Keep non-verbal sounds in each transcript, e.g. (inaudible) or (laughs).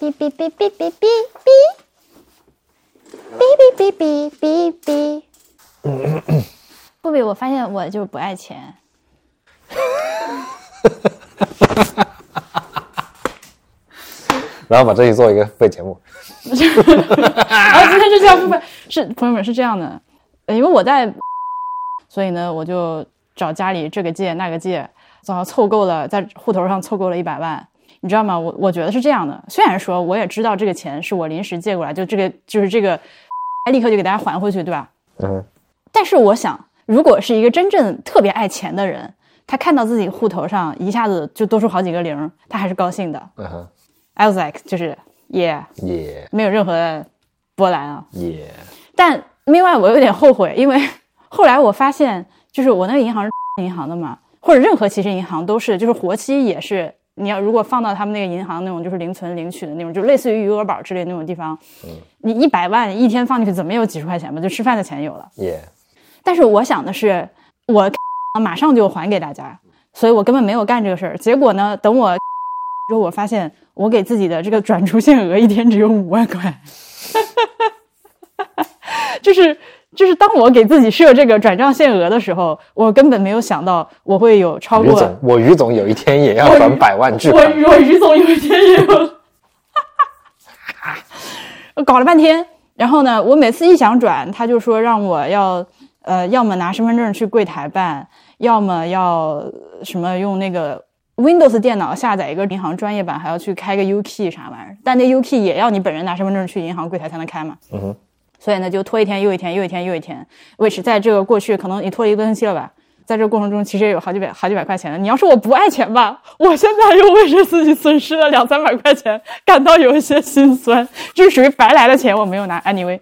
哔哔哔哔哔哔哔，哔哔哔哔哔哔。不比，我发现我就是不爱钱。然后把这一做一个废节目，啊，今天是这样不不，是朋友们是这样的，因为我在，所以呢，我就找家里这个借那个借，最后凑够了，在户头上凑够了一百万，你知道吗？我我觉得是这样的，虽然说我也知道这个钱是我临时借过来，就这个就是这个，立刻就给大家还回去，对吧？嗯，但是我想，如果是一个真正特别爱钱的人，他看到自己户头上一下子就多出好几个零，他还是高兴的。嗯哼，I was like，就是 yeah，也没有任何的波澜啊。也，但另外我有点后悔，因为 (laughs) 后来我发现，就是我那个银行是 (laughs) 银行的嘛，或者任何其实银行都是，就是活期也是，你要如果放到他们那个银行那种就是零存领取的那种，就类似于余额宝之类的那种地方，你一百万一天放进去，怎么有几十块钱吧？就吃饭的钱有了。耶，但是我想的是，我 (laughs) 马上就还给大家，所以我根本没有干这个事儿。结果呢，等我 (laughs) 之后，我发现我给自己的这个转出限额一天只有五万块，(laughs) 就是就是当我给自己设这个转账限额的时候，我根本没有想到我会有超过于总，我于总有一天也要还百万巨我款，我于总有一天也有，我 (laughs) 搞了半天，然后呢，我每次一想转，他就说让我要呃，要么拿身份证去柜台办，要么要什么用那个 Windows 电脑下载一个银行专业版，还要去开个 UKey 啥玩意儿，但那 UKey 也要你本人拿身份证去银行柜台才能开嘛。嗯哼，所以呢，就拖一天又一天，又一天又一天。which 在这个过去可能你拖了一个多星期了吧，在这个过程中其实也有好几百好几百块钱的。你要说我不爱钱吧，我现在又为着自己损失了两三百块钱感到有一些心酸，这是属于白来的钱我没有拿。Anyway，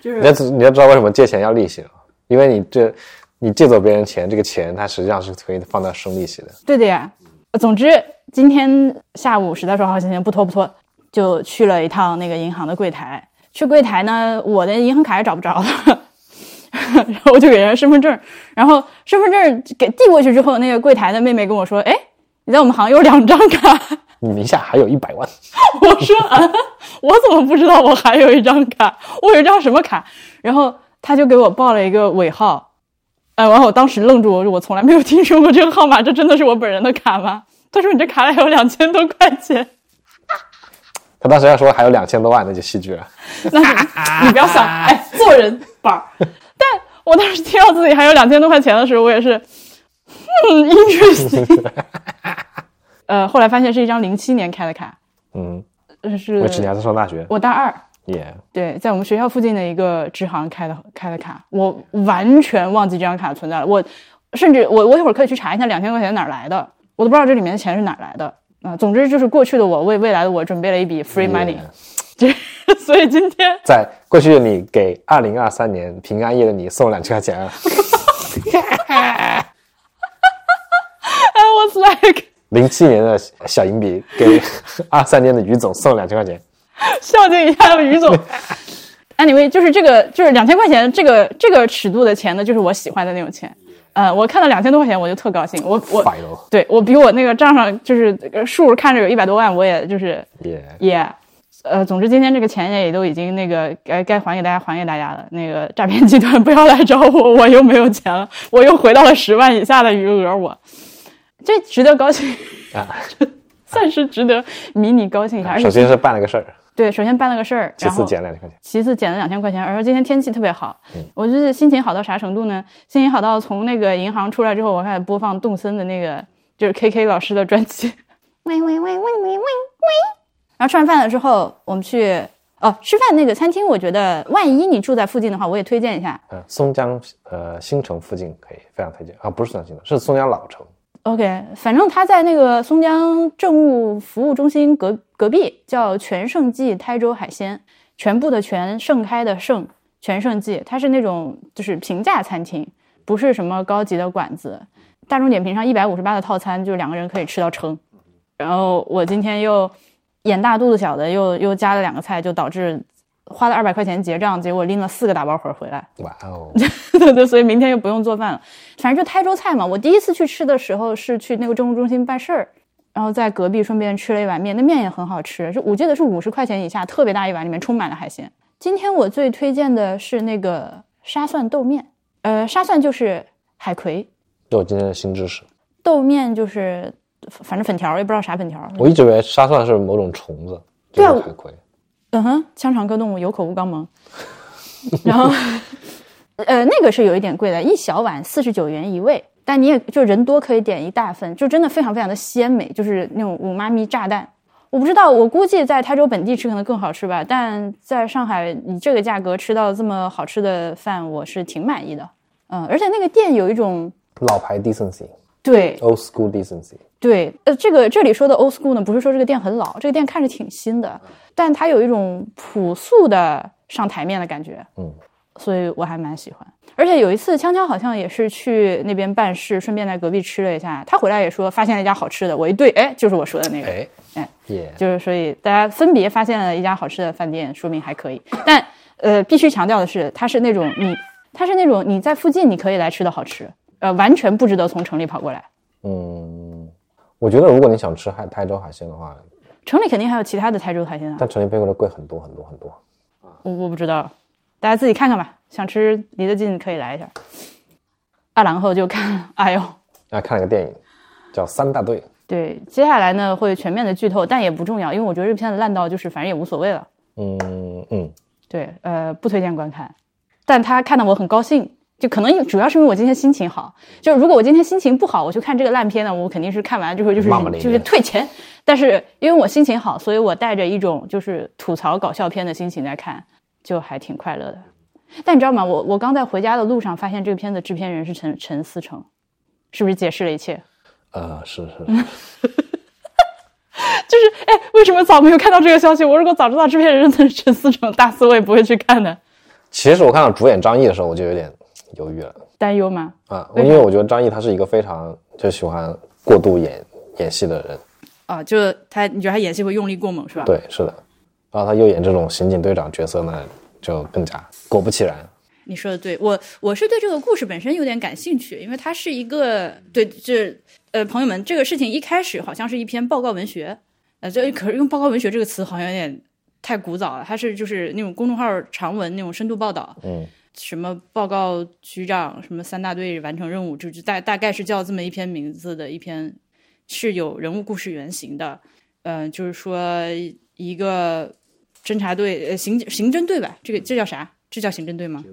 就是你要你要知道为什么借钱要利息了，因为你这你借走别人钱，这个钱它实际上是可以放到生利息的。对的呀。总之，今天下午实在说好心情，不拖不拖，就去了一趟那个银行的柜台。去柜台呢，我的银行卡也找不着了，(laughs) 然后我就给人家身份证，然后身份证给递过去之后，那个柜台的妹妹跟我说：“哎，你在我们行有两张卡。”你名下还有一百万，我说啊，我怎么不知道我还有一张卡？我有一张什么卡？然后他就给我报了一个尾号，哎，然后我当时愣住，我说我从来没有听说过这个号码，这真的是我本人的卡吗？他说你这卡里还有两千多块钱，他当时要说还有两千多万，那就戏剧了。(laughs) 那是你不要想，哎，做人板儿。但我当时听到自己还有两千多块钱的时候，我也是，嗯，interesting。(laughs) 呃，后来发现是一张零七年开的卡，嗯，呃是我去你还在上大学，我大二。也对，在我们学校附近的一个支行开的开的卡，我完全忘记这张卡存在了。我甚至我我一会儿可以去查一下两千块钱哪儿来的，我都不知道这里面的钱是哪儿来的啊、总之就是过去的我为未来的我准备了一笔 free money，、这所以今天在过去的你给二零二三年平安夜的你送两千块钱啊，(laughs) I was like (laughs) 零七年的小银笔给二三年的于总送两千块钱，孝敬一下于总。(laughs) Anyway，就是这个就是两千块钱这个这个尺度的钱呢，就是我喜欢的那种钱。呃，我看到两千多块钱我就特高兴，我我，对我比我那个账上就是呃数看着有一百多万，我也就是也也，呃，总之今天这个钱也都已经那个该该还给大家还给大家了。那个诈骗集团 (laughs) 不要来找我，我又没有钱了，我又回到了十万以下的余额，我。这值得高兴，啊，(laughs) 算是值得迷你高兴一下。首先是办了个事儿，对，首先办了个事儿，其次减两千块钱，其次减了两千块钱，而且今天天气特别好，嗯我就是心情好到啥程度呢？心情好到从那个银行出来之后，我开始播放动森的那个就是 K K 老师的专辑，(laughs) 喂喂喂喂喂喂喂。然后吃完饭了之后，我们去哦吃饭那个餐厅，我觉得万一你住在附近的话，我也推荐一下。嗯，松江呃新城附近可以，非常推荐啊，不是松江新城，是松江老城，OK，反正他在那个松江政务服务中心隔隔壁，叫全盛记台州海鲜，全部的全，盛开的盛，全盛记，它是那种就是平价餐厅，不是什么高级的馆子。大众点评上一百五十八的套餐，就两个人可以吃到撑。然后我今天又眼大肚子小的，又又加了两个菜，就导致花了二百块钱结账，结果拎了四个打包盒回来。哇哦，对对，所以明天又不用做饭了。反正就台州菜嘛。我第一次去吃的时候是去那个政务中心办事儿，然后在隔壁顺便吃了一碗面，那面也很好吃，就我记得是五十块钱以下，特别大一碗，里面充满了海鲜。今天我最推荐的是那个沙蒜豆面，呃，沙蒜就是海葵，这我今天的新知识。豆面就是反正粉条，也不知道啥粉条。我一直以为沙蒜是某种虫子，就是海葵。嗯哼，腔肠科动物有口无肛门。(laughs) 然后，呃，那个是有一点贵的，一小碗四十九元一位，但你也就人多可以点一大份，就真的非常非常的鲜美，就是那种五妈咪炸弹。我不知道，我估计在台州本地吃可能更好吃吧，但在上海以这个价格吃到这么好吃的饭，我是挺满意的。嗯，而且那个店有一种老牌 decency，对，old school decency。对，呃，这个这里说的 old school 呢，不是说这个店很老，这个店看着挺新的，但它有一种朴素的上台面的感觉，嗯，所以我还蛮喜欢。而且有一次，锵锵好像也是去那边办事，顺便在隔壁吃了一下，他回来也说发现了一家好吃的，我一对，哎，就是我说的那个，哎哎，耶，就是所以大家分别发现了一家好吃的饭店，说明还可以。但呃，必须强调的是，它是那种你，它是那种你在附近你可以来吃的好吃，呃，完全不值得从城里跑过来。嗯，我觉得如果你想吃海台州海鲜的话，城里肯定还有其他的台州海鲜啊，但城里比过来贵很多很多很多。我我不知道，大家自己看看吧。想吃离得近可以来一下。啊，然后就看，哎呦，啊，看了个电影叫《三大队》，对，接下来呢会全面的剧透，但也不重要，因为我觉得这片子烂到就是反正也无所谓了。嗯嗯，对，呃，不推荐观看，但他看得我很高兴，就可能主要是因为我今天心情好。就是如果我今天心情不好，我去看这个烂片呢，我肯定是看完之后就是就是退钱。但是因为我心情好，所以我带着一种就是吐槽搞笑片的心情在看，就还挺快乐的。但你知道吗？我我刚在回家的路上发现这个片子制片人是陈陈思诚，是不是解释了一切？(laughs) 呃，是是，(laughs) 就是哎，为什么早没有看到这个消息？我如果早知道制片人是陈思诚，大四我也不会去看的。其实我看到主演张译的时候，我就有点犹豫了担忧吗？啊，因为我觉得张译他是一个非常就喜欢过度演演戏的人，啊，就他，你觉得他演戏会用力过猛是吧？对，是的。然后他又演这种刑警队长角色呢，就更加果不其然，你说的对，我我是对这个故事本身有点感兴趣，因为它是一个对这呃朋友们，这个事情一开始好像是一篇报告文学，呃，这可是用报告文学这个词好像有点太古早了，它是就是那种公众号长文那种深度报道，嗯，什么报告局长什么三大队完成任务，就就大大概是叫这么一篇名字的一篇是有人物故事原型的，呃，就是说一个侦查队呃刑刑侦队吧，这个这叫啥？这叫刑侦队吗？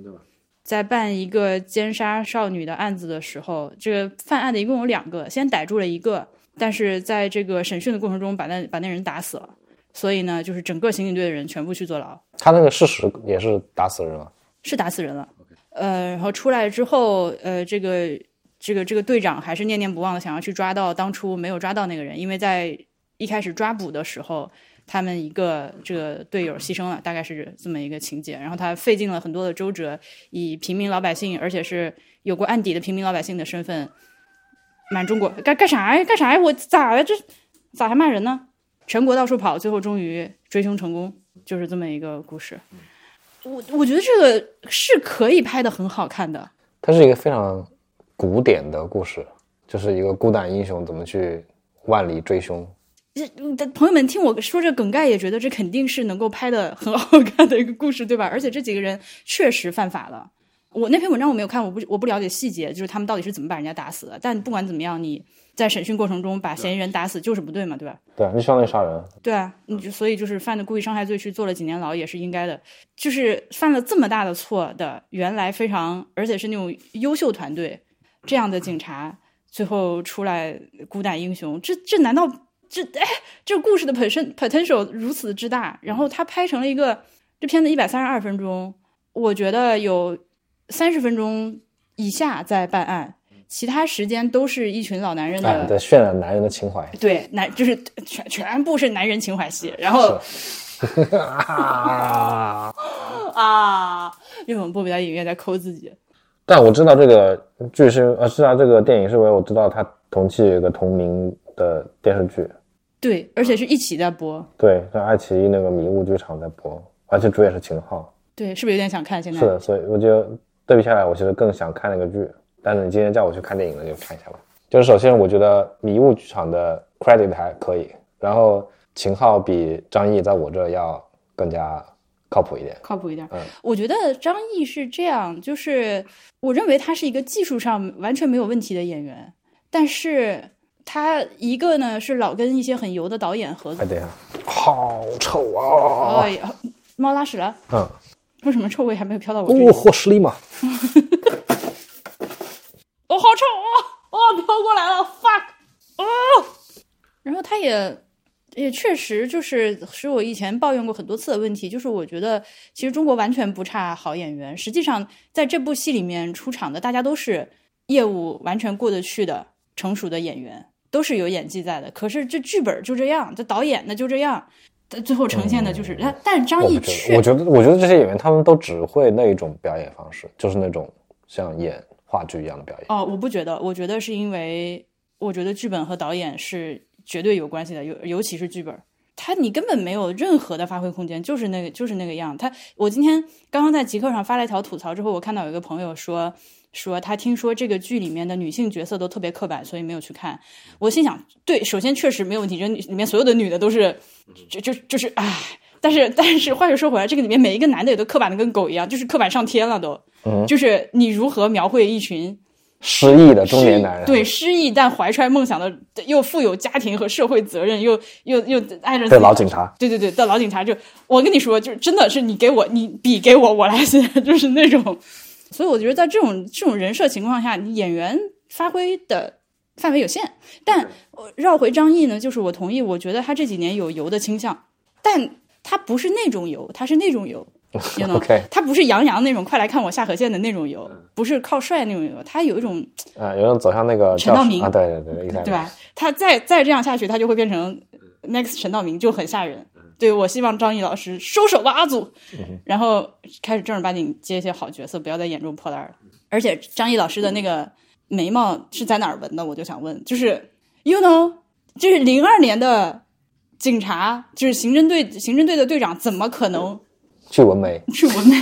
在办一个奸杀少女的案子的时候，这个犯案的一共有两个，先逮住了一个，但是在这个审讯的过程中把那把那人打死了，所以呢，就是整个刑警队的人全部去坐牢。他那个事实也是打死人了，是打死人了。呃，然后出来之后，呃，这个这个这个队长还是念念不忘的想要去抓到当初没有抓到那个人，因为在一开始抓捕的时候，他们一个这个队友牺牲了，大概是这么一个情节。然后他费尽了很多的周折，以平民老百姓，而且是有过案底的平民老百姓的身份，满中国干干啥呀？干啥呀？我咋了？这咋还骂人呢？全国到处跑，最后终于追凶成功，就是这么一个故事。我我觉得这个是可以拍的很好看的，它是一个非常古典的故事，就是一个孤胆英雄怎么去万里追凶。这朋友们听我说这梗概，也觉得这肯定是能够拍的很好看的一个故事，对吧？而且这几个人确实犯法了。我那篇文章我没有看，我不我不了解细节，就是他们到底是怎么把人家打死的。但不管怎么样，你在审讯过程中把嫌疑人打死就是不对嘛，对吧？对，你相当于杀人，对啊，你就所以就是犯的故意伤害罪去坐了几年牢也是应该的。就是犯了这么大的错的，原来非常而且是那种优秀团队这样的警察，最后出来孤胆英雄，这这难道这哎这故事的本身 potential 如此之大？然后他拍成了一个这片子一百三十二分钟，我觉得有三十分钟以下在办案，其他时间都是一群老男人的。渲染男人的情怀。对，男就是全全部是男人情怀戏，然后 (laughs) 啊！啊，岳猛波比在影院在抠自己，但我知道这个剧是呃，知道这个电影是因为我知道他同期有一个同名的电视剧，对，而且是一起在播，对，在爱奇艺那个迷雾剧场在播，而且主演是秦昊。对，是不是有点想看？现在是的，所以我就对比下来，我其实更想看那个剧。但是你今天叫我去看电影了，就看一下吧。就是首先，我觉得迷雾剧场的 credit 还可以，然后秦昊比张译在我这要更加靠谱一点。靠谱一点。嗯我觉得张译是这样，就是我认为他是一个技术上完全没有问题的演员，但是他一个呢是老跟一些很油的导演合作哎，。等一下，好臭啊！哎呀，猫拉屎了，嗯，为什么臭味还没有飘到我这里？哦，霍士利嘛，(laughs) 哦，好臭哦！哦，飘过来了，fuck！哦，然后他也也确实就是是我以前抱怨过很多次的问题，就是我觉得其实中国完全不差好演员，实际上在这部戏里面出场的大家都是业务完全过得去的成熟的演员，都是有演技在的。可是这剧本就这样，这导演呢就这样，最后呈现的就是他，但是张译我不觉确得，我觉得，我觉得这些演员他们都只会那一种表演方式，就是那种像演话剧一样的表演。哦，我不觉得，我觉得是因为我觉得剧本和导演是绝对有关系的，尤尤其是剧本，他你根本没有任何的发挥空间，就是那个就是那个样。他我今天刚刚在极客上发了一条吐槽之后，我看到有一个朋友说说他听说这个剧里面的女性角色都特别刻板，所以没有去看。我心想，对，首先确实没有问题，这里面所有的女的都是就就就是唉。但是，但是，话又说回来，这个里面每一个男的也都刻板的跟狗一样，就是刻板上天了都。嗯就是你如何描绘一群失意的中年男人，对，失意但怀揣梦想的，又富有家庭和社会责任，又又又爱着自的老警察，对对对的老警察就，我跟你说，就真的是你给我，你笔给我，我来写，(laughs) 就是那种。所以我觉得在这种这种人设情况下，你演员发挥的范围有限。但呃绕回张译呢，就是我同意，我觉得他这几年有油的倾向，但他不是那种油，他是那种油。(laughs) you know，OK 他不是杨洋那种快来看我下颌线的那种油，不是靠帅那种油，他有一种啊，有种走向那个陈道明啊，对对对，对吧？他再再这样下去，他就会变成 next 陈道明，就很吓人。对我希望张译老师收手吧，阿祖，然后开始正儿八经接一些好角色，不要再演这种破烂了。而且张译老师的那个眉毛是在哪儿纹的？我就想问，就是 you know，就是零二年的警察，就是刑侦队刑侦队的队长，怎么可能去纹眉，去纹眉？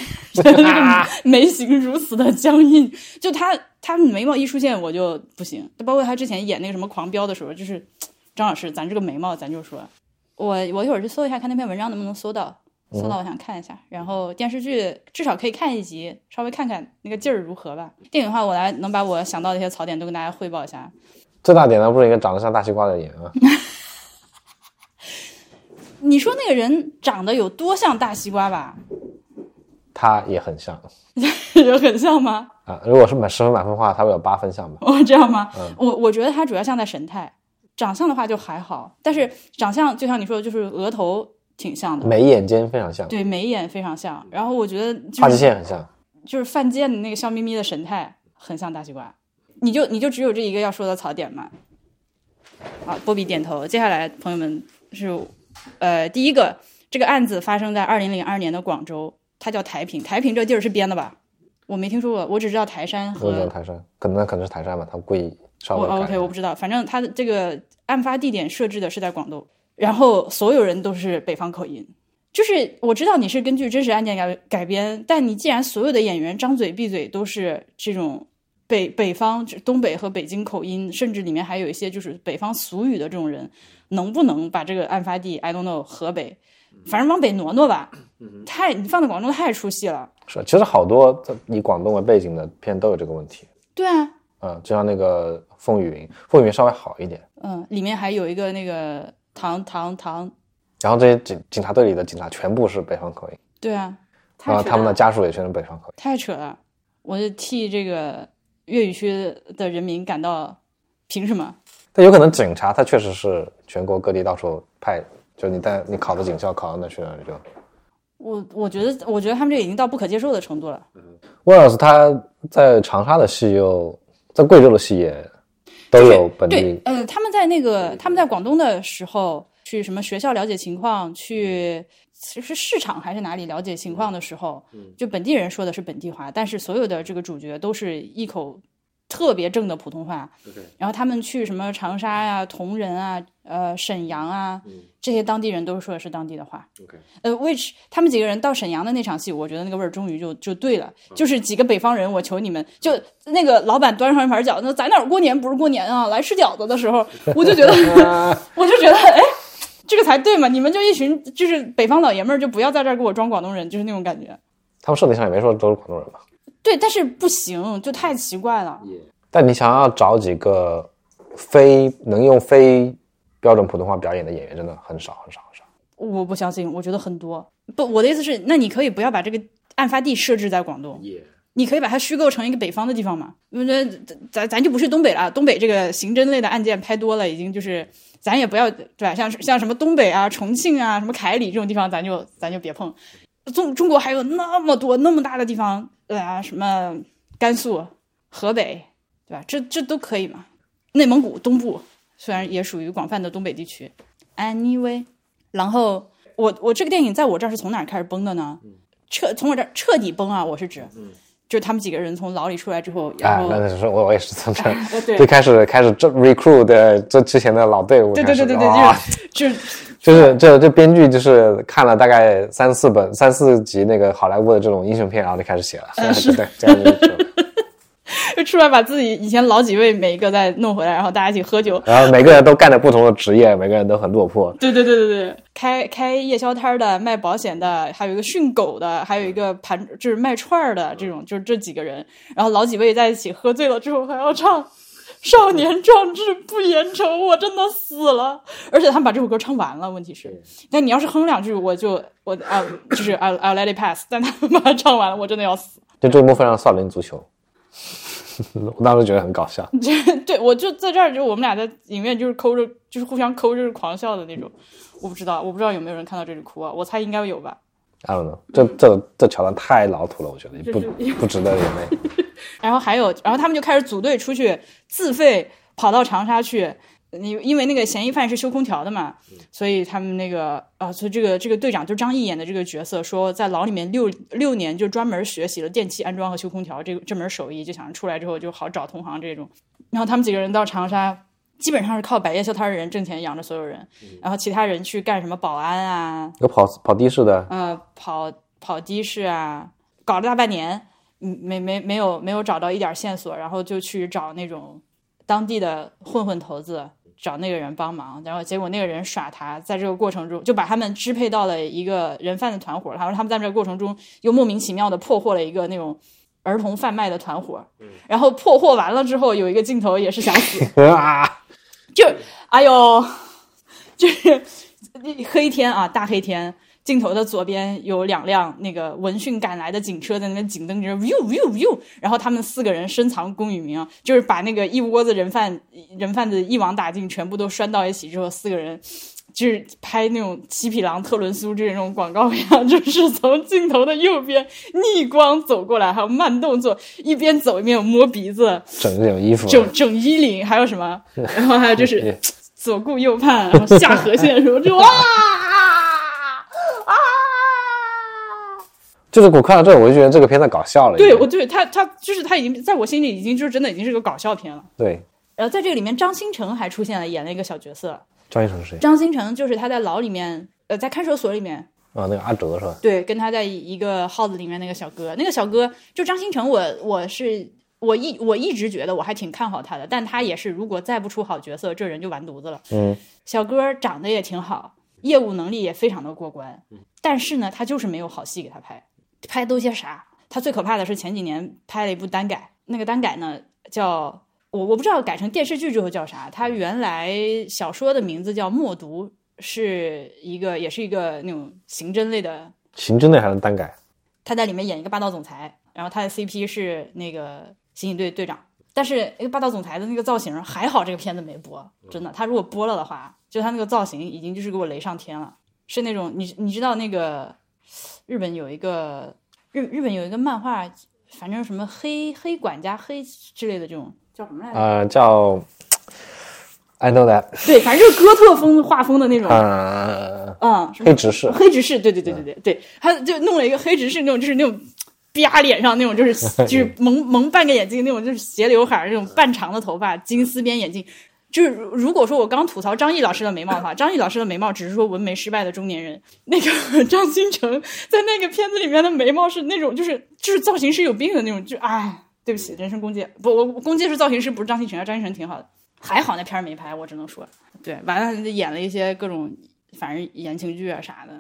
那 (laughs) 个眉形如此的僵硬，就他他眉毛一出现我就不行。包括他之前演那个什么《狂飙》的时候，就是张老师，咱这个眉毛，咱就说，我我一会儿去搜一下，看那篇文章能不能搜到，搜到我想看一下。然后电视剧至少可以看一集，稍微看看那个劲儿如何吧。电影的话，我来能把我想到的一些槽点都跟大家汇报一下。最大点的不是一个长得像大西瓜的演员啊，(laughs) 你说那个人长得有多像大西瓜吧？他也很像 (laughs) 有很像吗？啊。如果是满十分满分的话，他会有八分像吧？哦，这样吗？我我觉得他主要像在神态，长相的话就还好，但是长相就像你说的，就是额头挺像的，眉眼间非常像，对，眉眼非常像。然后我觉得发际就是线很像。就是犯贱的那个笑眯眯的神态，很像大西瓜。你就你就只有这一个要说的槽点吗？好，波比点头。接下来朋友们是呃第一个，这个案子发生在二零零二年的广州，它叫台平，台平这地儿是编的吧？我没听说过，我只知道台山和台山，可能可能是台山吧，他故意稍我 OK，我不知道，反正他的这个案发地点设置的是在广东，然后所有人都是北方口音。就是我知道你是根据真实案件改改编，但你既然所有的演员张嘴闭嘴都是这种北北方东北和北京口音，甚至里面还有一些就是北方俗语的这种人，能不能把这个案发地 I don't know 河北，反正往北挪挪吧？太你放在广东太出戏了。是，其实好多在以广东为背景的片都有这个问题。对啊，嗯，就像那个风雨云，风雨云稍微好一点。嗯，里面还有一个那个唐唐唐，然后这些警警察队里的警察全部是北方口音，对啊，然后他们的家属也全是北方口音。太扯了，我就替这个粤语区的人民感到，凭什么？但有可能警察他确实是全国各地到处派，就你在你考的警校考到那去了就。我我觉得，我觉得他们这已经到不可接受的程度了。威尔斯他在长沙的戏又在贵州的戏也都有本对地，，呃，他们在那个他们在广东的时候，去什么学校了解情况，去是市场还是哪里了解情况的时候，就本地人说的是本地话，但是所有的这个主角都是一口特别正的普通话。然后他们去什么长沙呀、铜仁啊、呃沈阳啊，这些当地人都说的是当地的话。呃，which 他们几个人到沈阳的那场戏，我觉得那个味儿终于就就对了，就是几个北方人，我求你们，就那个老板端上一盘饺子，在哪儿过年不是过年啊？来吃饺子的时候，我就觉得，(laughs) 我就觉得，哎，这个才对嘛！你们就一群就是北方老爷们儿，就不要在这儿给我装广东人，就是那种感觉。他们设定上也没说都是广东人吧？对，但是不行，就太奇怪了。但你想要找几个非能用非标准普通话表演的演员，真的很少很少很少。我不相信，我觉得很多。不，我的意思是，那你可以不要把这个案发地设置在广东，你可以把它虚构成一个北方的地方嘛？因为咱咱就不是东北了，东北这个刑侦类的案件拍多了，已经就是咱也不要对吧？像像什么东北啊、重庆啊、什么凯里这种地方，咱就咱就别碰。中中国还有那么多那么大的地方，对啊，什么甘肃、河北，对吧？这这都可以嘛。内蒙古东部虽然也属于广泛的东北地区，anyway。然后我我这个电影在我这儿是从哪儿开始崩的呢？彻从我这儿彻底崩啊！我是指，就他们几个人从牢里出来之后，然后那是我我也是从这儿 (laughs) 对。最开始开始这 recruit 的这之前的老队伍对，对对对对，哇。就是就是就是这这编剧就是看了大概三四本三四集那个好莱坞的这种英雄片，然后就开始写了，嗯是。(laughs) 对，这样就就出来把自己以前老几位每一个再弄回来，然后大家一起喝酒。然后每个人都干着不同的职业，每个人都很落魄。对对对对对，开开夜宵摊的，卖保险的，还有一个训狗的，还有一个盘就是卖串儿的，这种就是这几个人。然后老几位在一起喝醉了之后还要唱《少年壮志不言愁》，我真的死了。而且他们把这首歌唱完了，问题是，但你要是哼两句，我就我啊，就是 I I let it pass。但他们把它唱完了，我真的要死。就这一幕非常少林足球，(laughs) 我当时觉得很搞笑。(laughs) 对，我就在这儿，就我们俩在影院就是抠着，就是互相抠着狂笑的那种。我不知道，我不知道有没有人看到这里哭啊？我猜应该有吧。I don't know，这这这桥段太老土了，我觉得不不值得眼泪。(laughs) 然后还有，然后他们就开始组队出去自费跑到长沙去。你因为那个嫌疑犯是修空调的嘛，所以他们那个啊，所以这个这个队长就张译演的这个角色说，在牢里面六六年就专门学习了电器安装和修空调这个这门手艺，就想出来之后就好找同行这种。然后他们几个人到长沙，基本上是靠摆夜宵摊的人挣钱养着所有人，然后其他人去干什么保安啊，有跑跑的士的，呃，跑跑的士啊，搞了大半年，嗯，没没没有没有找到一点线索，然后就去找那种当地的混混头子，找那个人帮忙，然后结果那个人耍他，在这个过程中就把他们支配到了一个人贩的团伙，然后他们在这个过程中又莫名其妙的破获了一个那种儿童贩卖的团伙，然后破获完了之后，有一个镜头也是想死，(laughs) 啊，就哎呦，(laughs) 就是黑天啊，大黑天。镜头的左边有两辆那个闻讯赶来的警车在那边警灯着 view view view，然后他们四个人深藏功与名，就是把那个一窝子人贩人贩子一网打尽，全部都拴到一起之后，四个人就是拍那种七匹狼特仑苏这种广告一样，就是从镜头的右边逆光走过来，还有慢动作，一边走一边有摸鼻子，整这种衣服，整整衣领，还有什么，(laughs) 然后还有就是 (laughs) 左顾右盼，然后下颌线什么就哇啊！就是我看到这，我就觉得这个片子搞笑了。对，我对他他就是他已经在我心里已经就是真的已经是个搞笑片了。对然后在这个里面，张新成还出现了，演了一个小角色。张新成是谁张新成就是他在牢里面，呃，在看守所里面，啊？那个阿哲是吧？对，跟他在一个号子里面那个小哥，那个小哥就张新成我，我是我一我一直觉得我还挺看好他的，但他也是如果再不出好角色，这人就完犊子了。嗯，小哥长得也挺好，业务能力也非常的过关，但是呢，他就是没有好戏给他拍，拍的都些啥？他最可怕的是前几年拍了一部单改，那个单改呢叫我我不知道改成电视剧之后叫啥，他原来小说的名字叫《默读》，是一个也是一个那种刑侦类的刑侦类还能单改？他在里面演一个霸道总裁，然后他的 CP 是那个刑警队队长。但是那个霸道总裁的那个造型还好，这个片子没播，真的。他如果播了的话，就他那个造型已经就是给我雷上天了，是那种你你知道那个日本有一个日日本有一个漫画，反正什么黑黑管家黑之类的这种叫什么来着？呃，叫 I know that，对，反正就是哥特风画风的那种。呃，嗯，黑执事，黑执事，对对对对对对，他就弄了一个黑执事那种，就是那种啪脸上那种，就是 (laughs) 就是蒙蒙半个眼睛那种，就是斜刘海儿那种半长的头发，金丝边眼镜。就是如果说我刚吐槽张译老师的眉毛的话，(laughs) 张译老师的眉毛只是说纹眉失败的中年人。那个 (laughs) 张新成在那个片子里面的眉毛是那种，就是就是造型师有病的那种，就哎，对不起，人身攻击。不，我攻击是造型师，不是张新成啊，张新成挺好的，还好那片儿没拍，我只能说，对，完了演了一些各种反正言情剧啊啥的。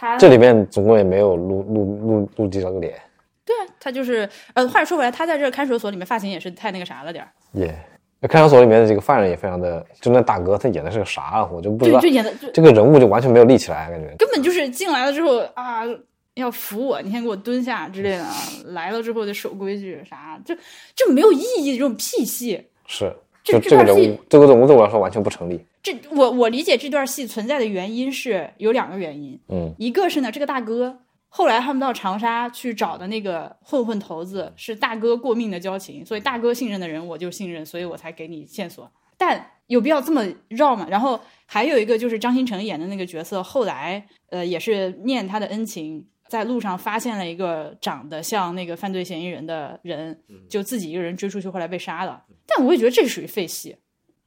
他这里面总共也没有录录录录几张脸，对啊，他就是呃，话说回来，他在这个看守所里面发型也是太那个啥了点儿，耶、那看守所里面的这个犯人也非常的，就那大哥他演的是个啥啊？我就不知道就就，演的就这个人物就完全没有立起来，感觉。根本就是进来了之后啊，要扶我，你先给我蹲下之类的啊，来了之后就守规矩啥，就就没有意义，这种屁戏。是，就这段戏人物，这个人物对我来说完全不成立。这我我理解这段戏存在的原因是有两个原因，嗯一个是呢，这个大哥后来他们到长沙去找的那个混混头子是大哥过命的交情，所以大哥信任的人我就信任，所以我才给你线索。但有必要这么绕吗？然后还有一个就是张新成演的那个角色，后来呃也是念他的恩情，在路上发现了一个长得像那个犯罪嫌疑人的人，就自己一个人追出去，后来被杀了。但我也觉得这是属于废戏。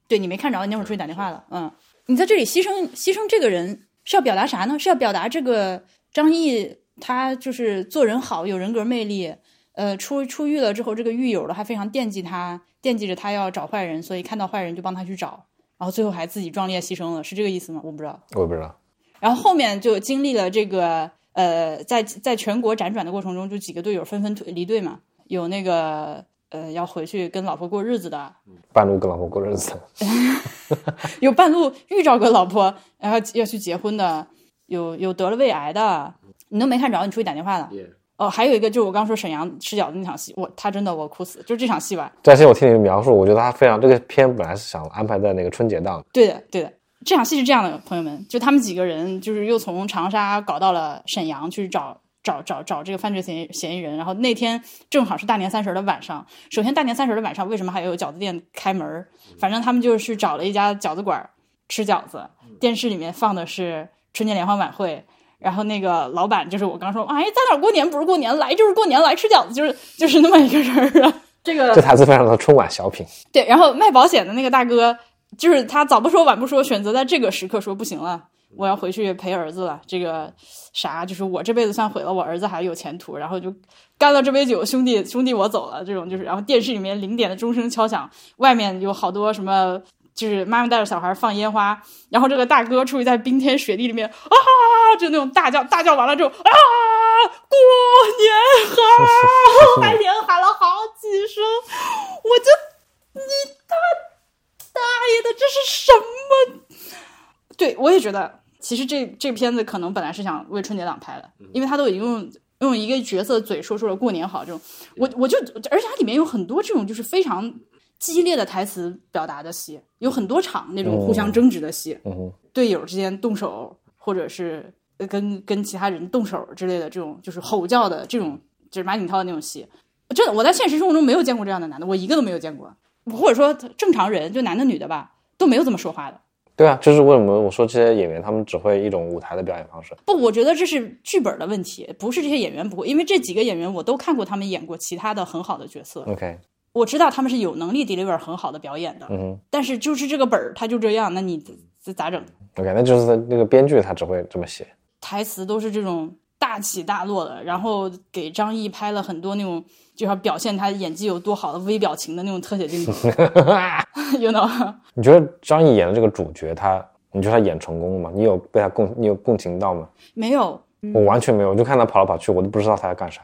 对你没看着，你那会儿出去打电话了，嗯，你在这里牺牲牺牲这个人是要表达啥呢？是要表达这个张译他就是做人好，有人格魅力，呃，出出狱了之后，这个狱友了还非常惦记他，惦记着他要找坏人，所以看到坏人就帮他去找，然后最后还自己壮烈牺牲了，是这个意思吗？我不知道。我也不知道。然后后面就经历了这个呃，在在全国辗转的过程中，就几个队友纷纷退离队嘛，有那个呃要回去跟老婆过日子的，半路跟老婆过日子 (laughs) (laughs) 有半路遇着个老婆，然后要去结婚的，有有得了胃癌的，你都没看着，你出去打电话了。哦，还有一个就是我刚说沈阳吃饺子那场戏，我他真的我哭死，就是这场戏吧。但是我听你描述，我觉得他非常这个片本来是想安排在那个春节档，对的，对的，这场戏是这样的，朋友们，就他们几个人就是又从长沙搞到了沈阳去找找找找这个犯罪嫌疑嫌疑人，然后那天正好是大年三十的晚上。首先，大年三十的晚上为什么还有饺子店开门儿？反正他们就是去找了一家饺子馆儿吃饺子，电视里面放的是春节联欢晚会。然后那个老板就是我刚说，哎，在哪儿过年不是过年，来就是过年，来吃饺子，就是就是那么一个人儿啊。这个这台词非常的春晚小品。对，然后卖保险的那个大哥，就是他早不说晚不说，选择在这个时刻说不行了，我要回去陪儿子了。这个啥，就是我这辈子算毁了，我儿子还有前途，然后就干了这杯酒，兄弟兄弟我走了。这种就是，然后电视里面零点的钟声敲响，外面有好多什么。就是妈妈带着小孩放烟花，然后这个大哥出去在冰天雪地里面啊，就那种大叫，大叫完了之后啊，过年好，(laughs) 还连喊了好几声，我就你大大爷的，这是什么？对我也觉得，其实这这片子可能本来是想为春节档拍的，因为他都已经用用一个角色嘴说出了过年好这种，我我就而且它里面有很多这种就是非常激烈的台词表达的戏，有很多场那种互相争执的戏，嗯哼，队友之间动手，或者是呃跟跟其他人动手之类的这种，就是吼叫的这种，就是马景涛的那种戏。真的，我在现实生活中没有见过这样的男的，我一个都没有见过。或者说正常人，就男的女的吧，都没有这么说话的。对啊，就是为什么我说这些演员他们只会一种舞台的表演方式。不，我觉得这是剧本的问题，不是这些演员不会，因为这几个演员我都看过他们演过其他的很好的角色，OK，我知道他们是有能力 deliver 很好的表演的。嗯哼但是就是这个本儿，他就这样，那你这咋整？，OK，那就是那个编剧他只会这么写。台词都是这种大起大落的，然后给张译拍了很多那种就要表现他演技有多好的微表情的那种特写镜头，(laughs) you know？(laughs) 你觉得张译演的这个主角他，你觉得他演成功了吗？你有被他共，你有共情到吗？没有，我完全没有，我就看他跑来跑去，我都不知道他在干啥。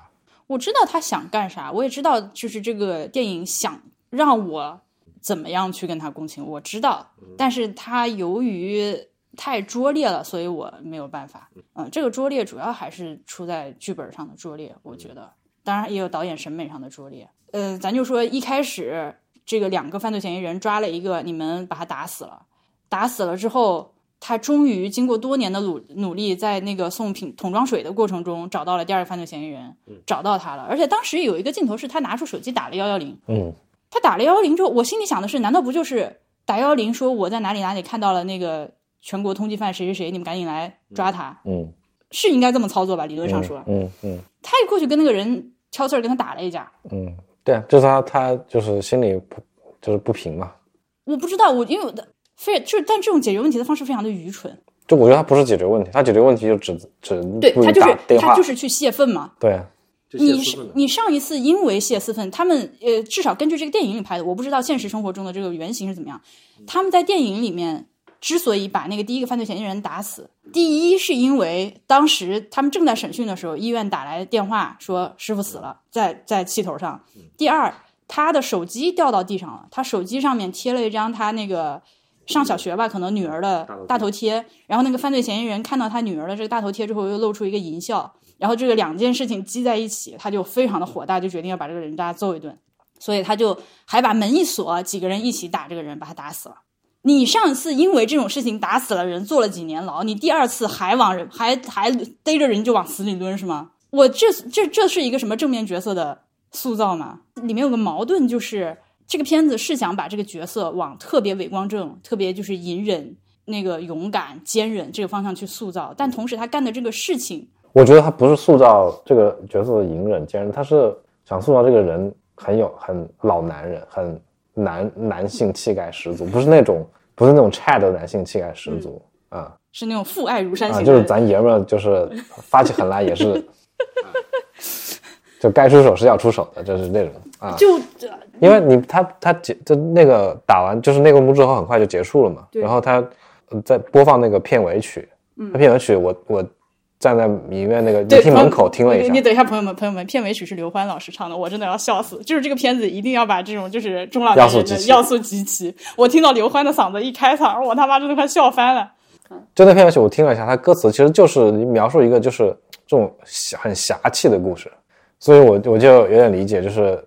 我知道他想干啥，我也知道就是这个电影想让我怎么样去跟他共情，我知道，但是他由于太拙劣了，所以我没有办法。嗯，这个拙劣主要还是出在剧本上的拙劣，我觉得，当然也有导演审美上的拙劣。呃，咱就说一开始这个两个犯罪嫌疑人抓了一个，你们把他打死了，打死了之后。他终于经过多年的努努力，在那个送瓶桶装水的过程中，找到了第二个犯罪嫌疑人，找到他了。而且当时有一个镜头是他拿出手机打了幺幺零，嗯，他打了幺幺零之后，我心里想的是，难道不就是打幺幺零说我在哪里哪里看到了那个全国通缉犯谁谁谁，你们赶紧来抓他，嗯，是应该这么操作吧？理论上说，嗯嗯他一过去跟那个人挑刺儿跟他打了一架。嗯，对啊，就是他他就是心里不就是不平嘛。我不知道，我因为我的非就是，但这种解决问题的方式非常的愚蠢。就我觉得他不是解决问题，他解决问题就只只对他就是他就是去泄愤嘛。对啊，你是你上一次因为泄私愤，他们呃至少根据这个电影里拍的，我不知道现实生活中的这个原型是怎么样。他们在电影里面之所以把那个第一个犯罪嫌疑人打死，第一是因为当时他们正在审讯的时候，医院打来电话说师傅死了，在在气头上。第二，他的手机掉到地上了，他手机上面贴了一张他那个上小学吧，可能女儿的大头贴，然后那个犯罪嫌疑人看到他女儿的这个大头贴之后，又露出一个淫笑，然后这个两件事情积在一起，他就非常的火大，就决定要把这个人渣揍一顿，所以他就还把门一锁，几个人一起打这个人，把他打死了。你上次因为这种事情打死了人，坐了几年牢，你第二次还往人还还逮着人就往死里抡是吗？我这这这是一个什么正面角色的塑造吗？里面有个矛盾，就是这个片子是想把这个角色往特别伟光正、特别就是隐忍、那个勇敢、坚韧这个方向去塑造，但同时他干的这个事情，我觉得他不是塑造这个角色的隐忍坚韧，他是想塑造这个人很有很老男人，很男男性气概十足，不是那种不是那种 Chad 的男性气概十足啊是那种父爱如山啊，型就是咱爷们儿就是发起狠来也是，(laughs) 就该出手是要出手的，就是那种啊。就这因为你他他结就那个打完就是那个幕之后很快就结束了嘛，然后他呃在播放那个片尾曲，嗯那片尾曲我我站在影院那个电梯门口听了一下你，等一下，朋友们，朋友们，片尾曲是刘欢老师唱的，我真的要笑死。就是这个片子一定要把这种就是中老年人的要素集齐要素集齐。我听到刘欢的嗓子一开嗓，我他妈真的快笑翻了。就那片尾曲我听了一下，它歌词其实就是描述一个就是这种侠很侠气的故事，所以我我就有点理解，就是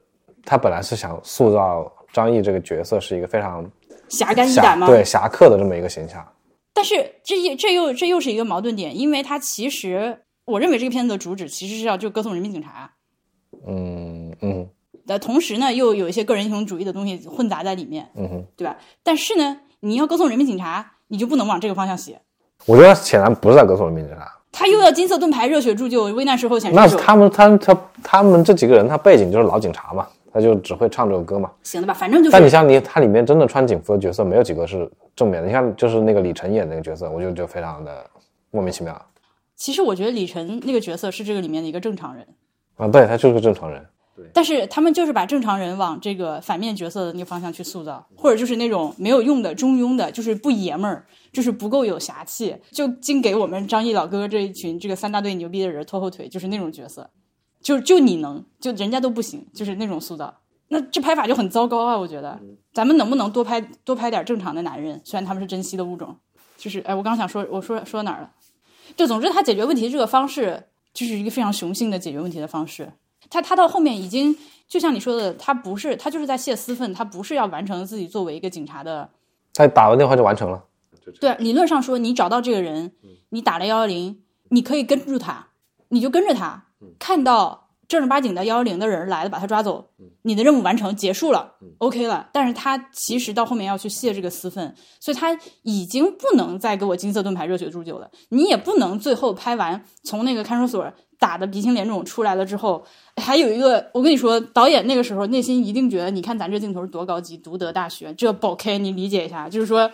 他本来是想塑造张译这个角色是一个非常侠肝义胆吗？对侠客的这么一个形象，但是这也这又这又是一个矛盾点，因为他其实我认为这个片子的主旨其实是要就歌颂人民警察嗯嗯的同时呢，又有一些个人英雄主义的东西混杂在里面，嗯哼。对吧？但是呢，你要歌颂人民警察，你就不能往这个方向写。我觉得显然不是在歌颂人民警察，他又要金色盾牌、热血铸就、危难时候显身手，那是他们他他他们这几个人，他背景就是老警察嘛，他就只会唱这首歌嘛。行的吧？反正就是但你像你，他里面真的穿警服的角色没有几个是正面的。你看，就是那个李晨演那个角色，我就就非常的莫名其妙其实我觉得李晨那个角色是这个里面的一个正常人，啊。对他就是个正常人，对但是他们就是把正常人往这个反面角色的那个方向去塑造，或者就是那种没有用的、中庸的，就是不爷们儿，就是不够有侠气，就净给我们张译老哥这一群这个三大队牛逼的人拖后腿，就是那种角色，就就你能，就人家都不行，就是那种塑造。那这拍法就很糟糕啊！我觉得，咱们能不能多拍多拍点正常的男人？虽然他们是珍稀的物种，就是哎，我刚想说，我说说哪儿了？就总之，他解决问题这个方式就是一个非常雄性的解决问题的方式。他他到后面已经就像你说的，他不是他就是在泄私愤，他不是要完成自己作为一个警察的。他打完电话就完成了。对，理论上说，你找到这个人，你打了幺幺零，你可以跟住他，你就跟着他，看到正儿八经的幺幺零的人来了，把他抓走，你的任务完成结束了，OK 了。但是他其实到后面要去泄这个私愤，所以他已经不能再给我金色盾牌、热血铸就了。你也不能最后拍完从那个看守所打的鼻青脸肿出来了之后，还有一个，我跟你说，导演那个时候内心一定觉得，你看咱这镜头多高级，读得大学，这宝 K 你理解一下，就是说，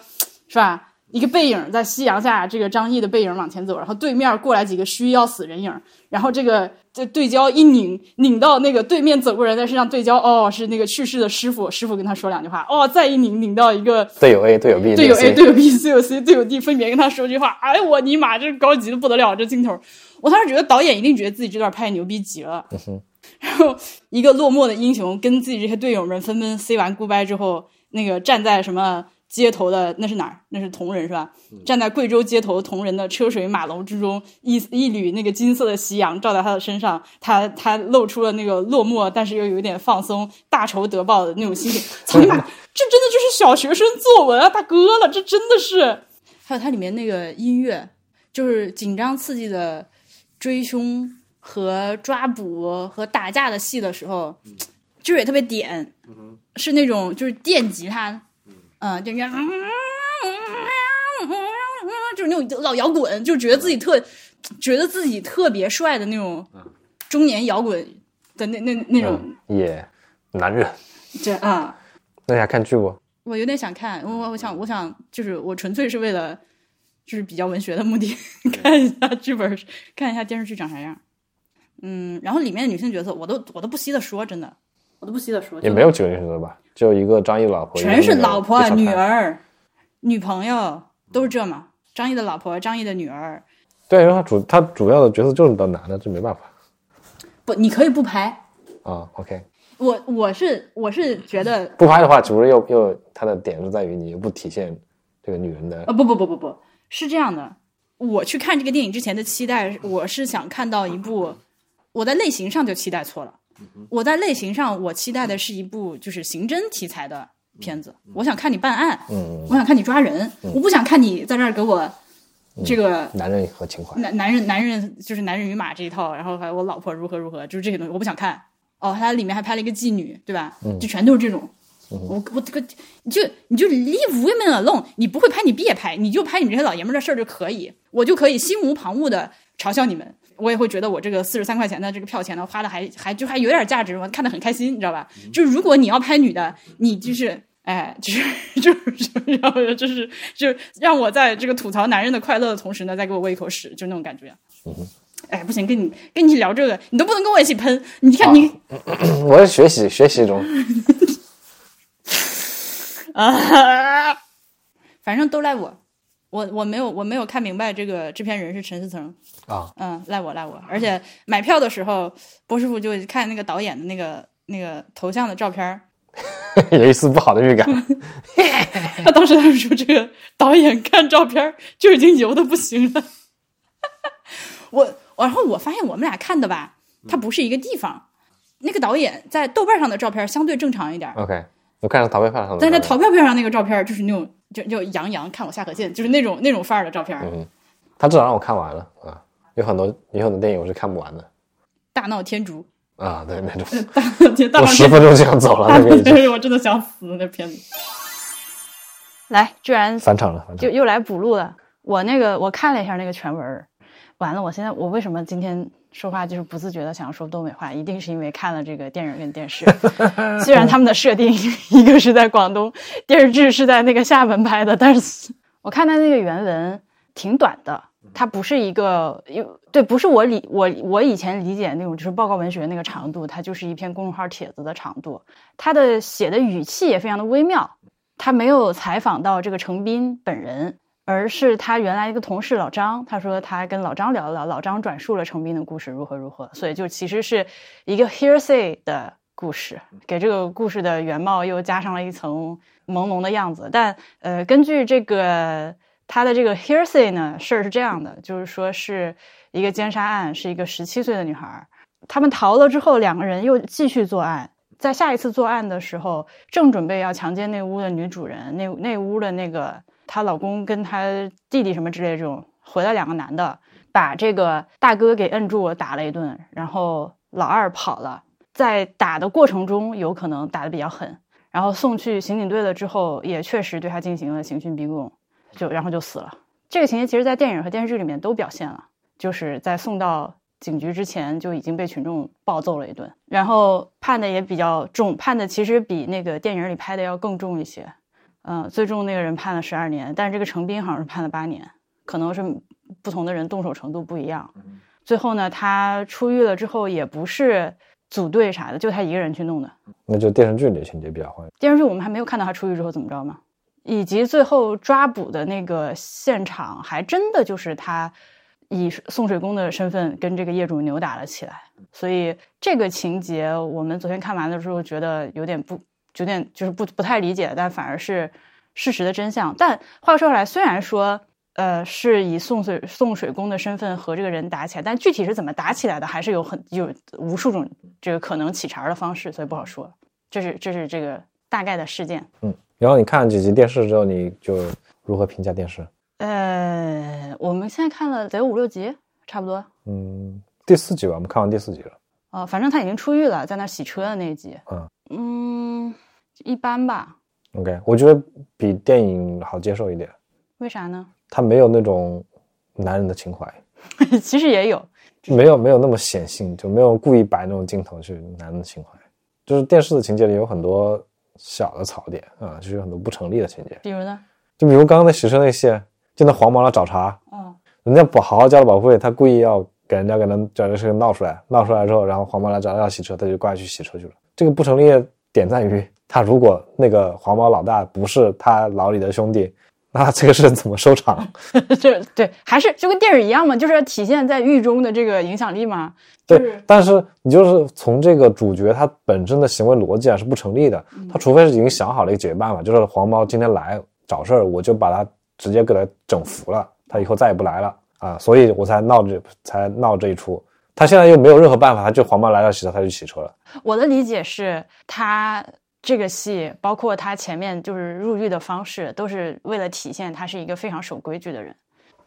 是吧？一个背影在夕阳下，这个张译的背影往前走，然后对面过来几个虚要死人影，然后这个这对焦一拧，拧到那个对面走过人在身上对焦，哦，是那个去世的师傅，师傅跟他说两句话，哦，再一拧，拧到一个队友 A、队友 B、队友 A、队友 B、队友 C、队友 D 分别跟他说句话，哎我尼玛，这高级的不得了，这镜头，我当时觉得导演一定觉得自己这段拍牛逼极了，然后一个落寞的英雄跟自己这些队友们纷纷 say 完 goodbye 之后，那个站在什么街头的那是哪儿？那是铜仁是吧？站在贵州街头铜仁的车水马龙之中，一一缕那个金色的夕阳照在他的身上，他他露出了那个落寞，但是又有一点放松、大仇得报的那种心情。(laughs) 操你妈！这真的就是小学生作文啊，大哥了，这真的是。还有它里面那个音乐，就是紧张刺激的追凶和抓捕和打架的戏的时候，就是也特别点，是那种就是电吉他，嗯，就是那种老摇滚，就觉得自己特觉得自己特别帅的那种中年摇滚的那那那种，嗯也男人。这啊，那你还看剧不？我有点想看，我我想我想就是我纯粹是为了就是比较文学的目的 (laughs) 看一下剧本，看一下电视剧长啥样。嗯，然后里面的女性角色我都我都不稀得说，真的，我都不稀得说，也没有几个女生吧，就一个张译的老婆，全是老婆、女。儿、女朋友，都是这嘛。张译的老婆，张译的女儿，对，因为他主他主要的角色就是当男的，这没办法不，你可以不拍。啊。OK，我我是我是觉得，不拍的话，岂不是又又他的点是在于你又不体现这个女人的呃，不不不不不是这样的。我去看这个电影之前的期待，我是想看到一部，我在类型上就期待错了。我在类型上，我期待的是一部就是刑侦题材的片子。我想看你办案，嗯我想看你抓人，我不想看你在这儿给我这个男人和情怀。男男人男人就是男人与马这一套，然后还有我老婆如何如何，就是这些东西我不想看。哦，他里面还拍了一个妓女，对吧？就全都是这种。我我这个你就你就 leave women alone，你不会拍你别拍，你就拍你这些老爷们的事儿就可以，我就可以心无旁骛的嘲笑你们，我也会觉得我这个四十三块钱的这个票钱呢花的还还就还有点价值，我看得很开心，你知道吧？就是如果你要拍女的，你就是。哎，就是就是就是就是就让我在这个吐槽男人的快乐的同时呢，再给我喂一口屎，就那种感觉。哎，不行，跟你跟你聊这个，你都不能跟我一起喷。你看你我是学习学习中，(laughs) 啊，反正都赖我，我我没有我没有看明白这个制片人是陈思诚，啊，嗯，赖我赖我。而且买票的时候，波师傅就看那个导演的那个那个头像的照片，(laughs) 有一丝不好的预感。(laughs) 他当时他说这个导演看照片就已经油的不行了。我然后我发现我们俩看的吧，它不是一个地方。那个导演在豆瓣上的照片相对正常一点，OK，我看到淘票票上的，但是在淘票票上那个照片就是那种就就杨洋看我下颌线，就是那种那种范儿的照片。嗯，他至少让我看完了啊。有很多有很多电影我是看不完的大闹天竺，啊，对那种，大闹天大我闹天十分钟就想走了，大那个已经闹天竺，我真的想死那片子。来，居然返场了，返场就又来补录了。我那个我看了一下那个全文，完了，我现在我为什么今天说话就是不自觉的想要说东北话，一定是因为看了这个电影跟电视。(laughs) 虽然他们的设定一个是在广东，电视剧是在那个厦门拍的，但是我看他那个原文挺短的，它不是一个，对，不是我理我我以前理解那种就是报告文学那个长度，它就是一篇公众号帖子的长度。他的写的语气也非常的微妙，他没有采访到这个程斌本人，而是他原来一个同事老张，他说他跟老张聊了，老张转述了程斌的故事如何如何，所以就其实是一个 hearsay 的故事，给这个故事的原貌又加上了一层朦胧的样子。但呃，根据这个他的这个 hearsay 呢，事儿是这样的，就是说是一个奸杀案，是一个十七岁的女孩，他们逃了之后，两个人又继续作案。在下一次作案的时候，正准备要强奸那屋的女主人，那那屋的那个她老公跟她弟弟什么之类这种，回来两个男的，把这个大哥给摁住打了一顿，然后老二跑了，在打的过程中有可能打得比较狠，然后送去刑警队了之后，也确实对他进行了刑讯逼供，就然后就死了。这个情节其实在电影和电视剧里面都表现了，就是在送到警局之前就已经被群众暴揍了一顿，然后判的也比较重，判的其实比那个电影里拍的要更重一些。嗯，最终那个人判了十二年，但是这个程斌好像是判了八年，可能是不同的人动手程度不一样。最后呢，他出狱了之后也不是组队啥的，就他一个人去弄的。那就电视剧里情节比较欢。电视剧我们还没有看到他出狱之后怎么着嘛，以及最后抓捕的那个现场，还真的就是他以送水工的身份跟这个业主扭打了起来。所以这个情节我们昨天看完的时候觉得有点不，有点就是不不太理解，但反而是事实的真相。但话说回来，虽然说。呃，是以送水送水工的身份和这个人打起来，但具体是怎么打起来的，还是有很有无数种这个可能起茬的方式，所以不好说。这是这是这个大概的事件。嗯，然后你看了几集电视之后，你就如何评价电视？呃，我们现在看了得有五六集，差不多。嗯，第四集吧，我们看完第四集了。呃，反正他已经出狱了，在那洗车的那一集。嗯嗯，一般吧。OK，我觉得比电影好接受一点，为啥呢？他没有那种男人的情怀。(laughs) 其实也有，没有没有那么显性，就没有故意摆那种镜头去男人的情怀。就是电视的情节里有很多小的槽点啊，就是有很多不成立的情节。比如呢？就比如刚刚那洗车那戏，就那黄毛来找茬，哦，人家不好好交了保护费，他故意要给人家给他找这事情闹出来，闹出来之后，然后黄毛来找他要洗车，他就过来去洗车去了。这个不成立的点赞于，他如果那个黄毛老大不是他老李的兄弟，(laughs) 那这个事怎么收场？这 (laughs) 对还是就跟电影一样嘛，就是要体现在狱中的这个影响力嘛。就对，但是你就是从这个主角他本身的行为逻辑啊是不成立的，他除非是已经想好了一个解决办法，就是黄毛今天来找事儿，我就把他直接给他整服了，他以后再也不来了啊，所以我才闹这才闹这一出。他现在又没有任何办法，他就黄毛来了洗车，他就洗车了。我的理解是，他这个戏，包括他前面就是入狱的方式，都是为了体现他是一个非常守规矩的人。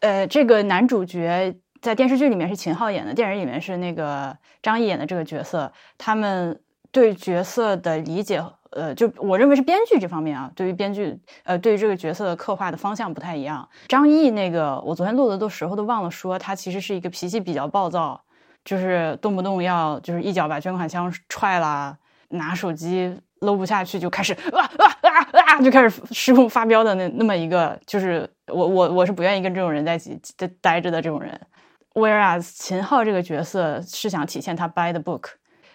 呃，这个男主角在电视剧里面是秦昊演的，电影里面是那个张译演的这个角色，他们对角色的理解。呃，就我认为是编剧这方面啊，对于编剧，呃，对于这个角色的刻画的方向不太一样。张译那个，我昨天录的都时候都忘了说，他其实是一个脾气比较暴躁，就是动不动要就是一脚把捐款箱踹了，拿手机搂不下去就开始啊啊啊啊，就开始失控发飙的那那么一个，就是我我我是不愿意跟这种人在一起待待着的这种人。Whereas 秦昊这个角色是想体现他 by the book，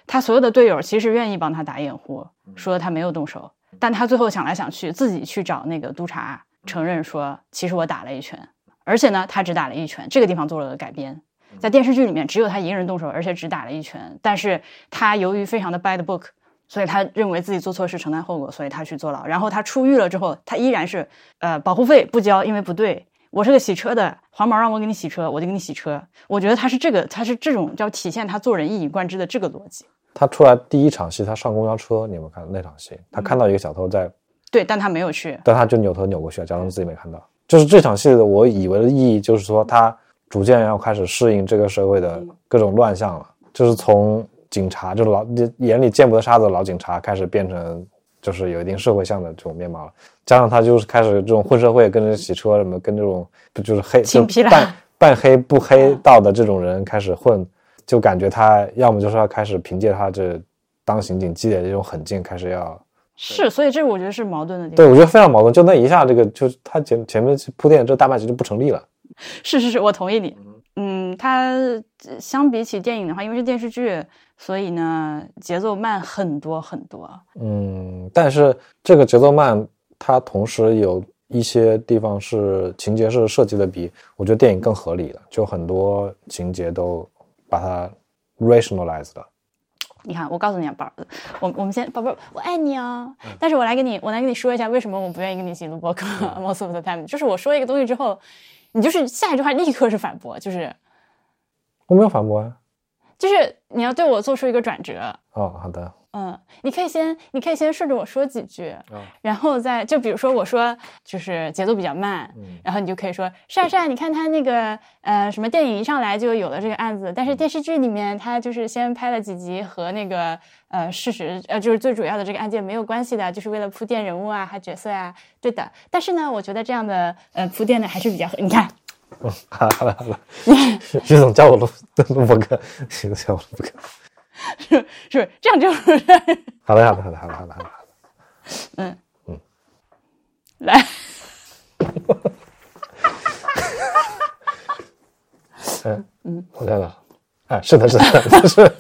他所有的队友其实愿意帮他打掩护，说他没有动手，但他最后想来想去，自己去找那个督察承认说，其实我打了一拳，而且呢，他只打了一拳，这个地方做了个改编。在电视剧里面，只有他一个人动手，而且只打了一拳。但是他由于非常的 the book，所以他认为自己做错事承担后果，所以他去坐牢。然后他出狱了之后，他依然是呃保护费不交，因为不对。我是个洗车的，黄毛让我给你洗车，我就给你洗车。我觉得他是这个，他是这种叫体现他做人一以贯之的这个逻辑。他出来第一场戏，他上公交车，你有没有看那场戏？他看到一个小偷在，对，但他没有去。但他就扭头扭过去了，假装自己没看到。就是这场戏的，我以为的意义就是说，他逐渐要开始适应这个社会的各种乱象了，就是从警察，就是老眼里见不得沙子的老警察，开始变成就是有一定社会向的这种面貌了。加上他就是开始这种混社会，跟着洗车什么，跟这种不就是黑半半黑不黑道的这种人开始混，就感觉他要么就是要开始凭借他这当刑警积累的这种狠劲，开始要是，所以这我觉得是矛盾的地方。对我觉得非常矛盾。就那一下，这个就是他前前面铺垫这大半集就不成立了。(laughs) 是是是，我同意你。嗯，它呃相比起电影的话，因为是电视剧，所以呢节奏慢很多很多。嗯，但是这个节奏慢，它同时有一些地方是情节是设计的比我觉得电影更合理的，就很多情节都把它 rationalized。你看，我告诉你啊，宝儿，我我们先，宝贝儿，我爱你啊。但是我来跟你，我来跟你说一下，为什么我不愿意跟你一起录播客？Most of the time，就是我说一个东西之后，你就是下一句话立刻是反驳，就是我没有反驳啊。就是你要对我做出一个转折。哦，好的。嗯，你可以先，你可以先顺着我说几句，哦然后再就比如说我说就是节奏比较慢，嗯然后你就可以说是啊是啊，你看他那个呃什么电影一上来就有了这个案子，但是电视剧里面他就是先拍了几集和那个呃事实呃就是最主要的这个案件没有关系的，就是为了铺垫人物啊和角色啊，对的。但是呢，我觉得这样的呃铺垫呢还是比较合，你看 (laughs) 嗯，好了好了好了，徐总叫我录录播客，徐总叫我录播客。是是不是这样就是好的好的好的好的。好的好的。嗯。嗯。来。嗯。嗯，我看到，啊，是的，是的，是。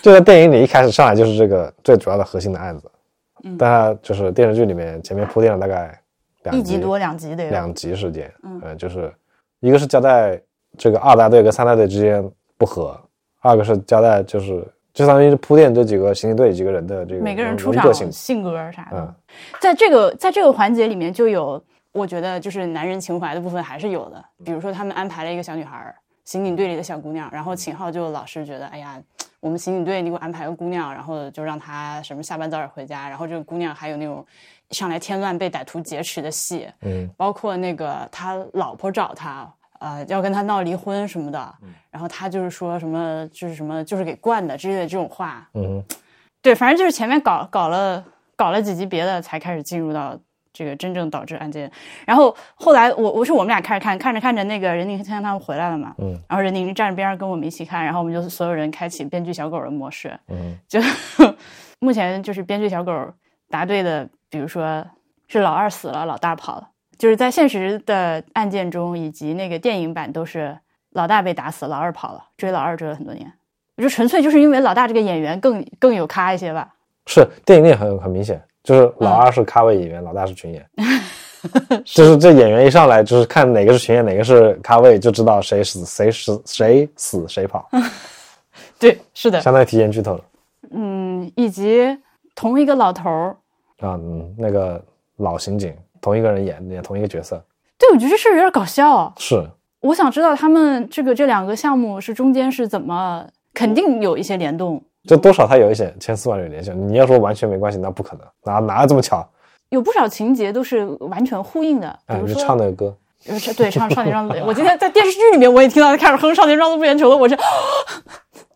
就在电影里一开始上来就是这个最主要的核心的案子，嗯。但就是电视剧里面前面铺垫了大概两一集多两集的两集时间，嗯、呃，就是一个是交代这个二大队跟三大队之间不和，二个是交代就是就相当于是铺垫这几个刑警队几个人的这个每个人出场性，性格啥的，嗯在这个在这个环节里面就有，我觉得就是男人情怀的部分还是有的。比如说他们安排了一个小女孩，刑警队里的小姑娘，然后秦昊就老是觉得，哎呀，我们刑警队你给我安排个姑娘，然后就让她什么下班早点回家，然后这个姑娘还有那种上来添乱被歹徒劫持的戏，嗯包括那个他老婆找他，呃，要跟他闹离婚什么的，嗯。然后他就是说什么就是什么就是给惯的之类的这种话，嗯对，反正就是前面搞搞了搞了几集别的，才开始进入到这个真正导致案件。然后后来我我是我们俩开始看，看着看着那个任宁看他们回来了嘛，嗯，然后任宁站着边上跟我们一起看，然后我们就所有人开启编剧小狗的模式，嗯就 (laughs) 目前就是编剧小狗答对的，比如说是老二死了，老大跑了，就是在现实的案件中以及那个电影版都是老大被打死，老二跑了，追老二追了很多年。我就纯粹就是因为老大这个演员更更有咖一些吧。是电影里很很明显，就是老二是咖位演员，老大是群演，(laughs) 就是这演员一上来就是看哪个是群演，哪个是咖位，就知道谁死谁死谁死谁跑，(laughs) 对，是的，相当于提前剧透了嗯，以及同一个老头儿，啊，嗯，那个老刑警同一个人演演同一个角色，对我觉得这事儿有点搞笑。是我想知道他们这个这两个项目是中间是怎么，肯定有一些联动，就多少它有一些千丝万缕联系。你要说完全没关系，那不可能，哪哪有这么巧？有不少情节都是完全呼应的，比如说唱那个歌，对唱《少年 (laughs) 我今天在电视剧里面我也听到他开始哼《少年壮志不言愁》了，我是，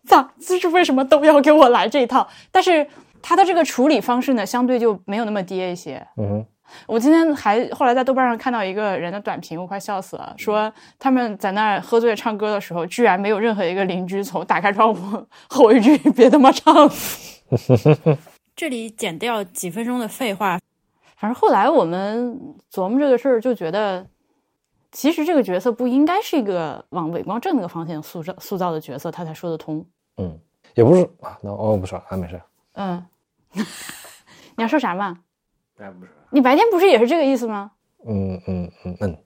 操，这是为什么都要给我来这一套？但是他的这个处理方式呢，相对就没有那么跌一些。嗯哼，我今天还后来在豆瓣上看到一个人的短评，我快笑死了，说他们在那儿喝醉唱歌的时候，居然没有任何一个邻居从打开窗户吼一句“别他妈唱”。(laughs) 这里剪掉几分钟的废话。反正后来我们琢磨这个事儿，就觉得其实这个角色不应该是一个往伪光正那个方向塑造塑造的角色，他才说得通。嗯，也不是啊，那哦不说了，啊没事，嗯，(laughs) 你要说啥嘛？哎不是，你白天不是也是这个意思吗？嗯嗯嗯嗯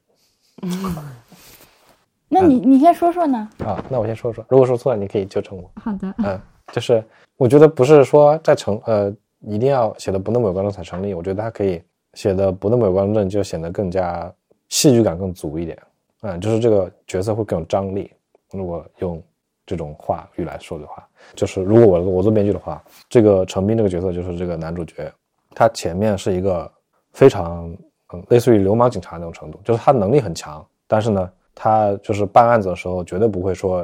那你 (laughs) 你先说说呢？啊，那我先说说，如果说错了，你可以纠正我。好的，嗯，就是我觉得不是说在成呃一定要写的不那么有观众才成立，我觉得它可以写的不那么有观众，就显得更加戏剧感更足一点。嗯，就是这个角色会更有张力。如果用这种话语来说的话，就是如果我我做编剧的话，这个程斌这个角色就是这个男主角，他前面是一个非常嗯类似于流氓警察那种程度，就是他能力很强，但是呢，他就是办案子的时候绝对不会说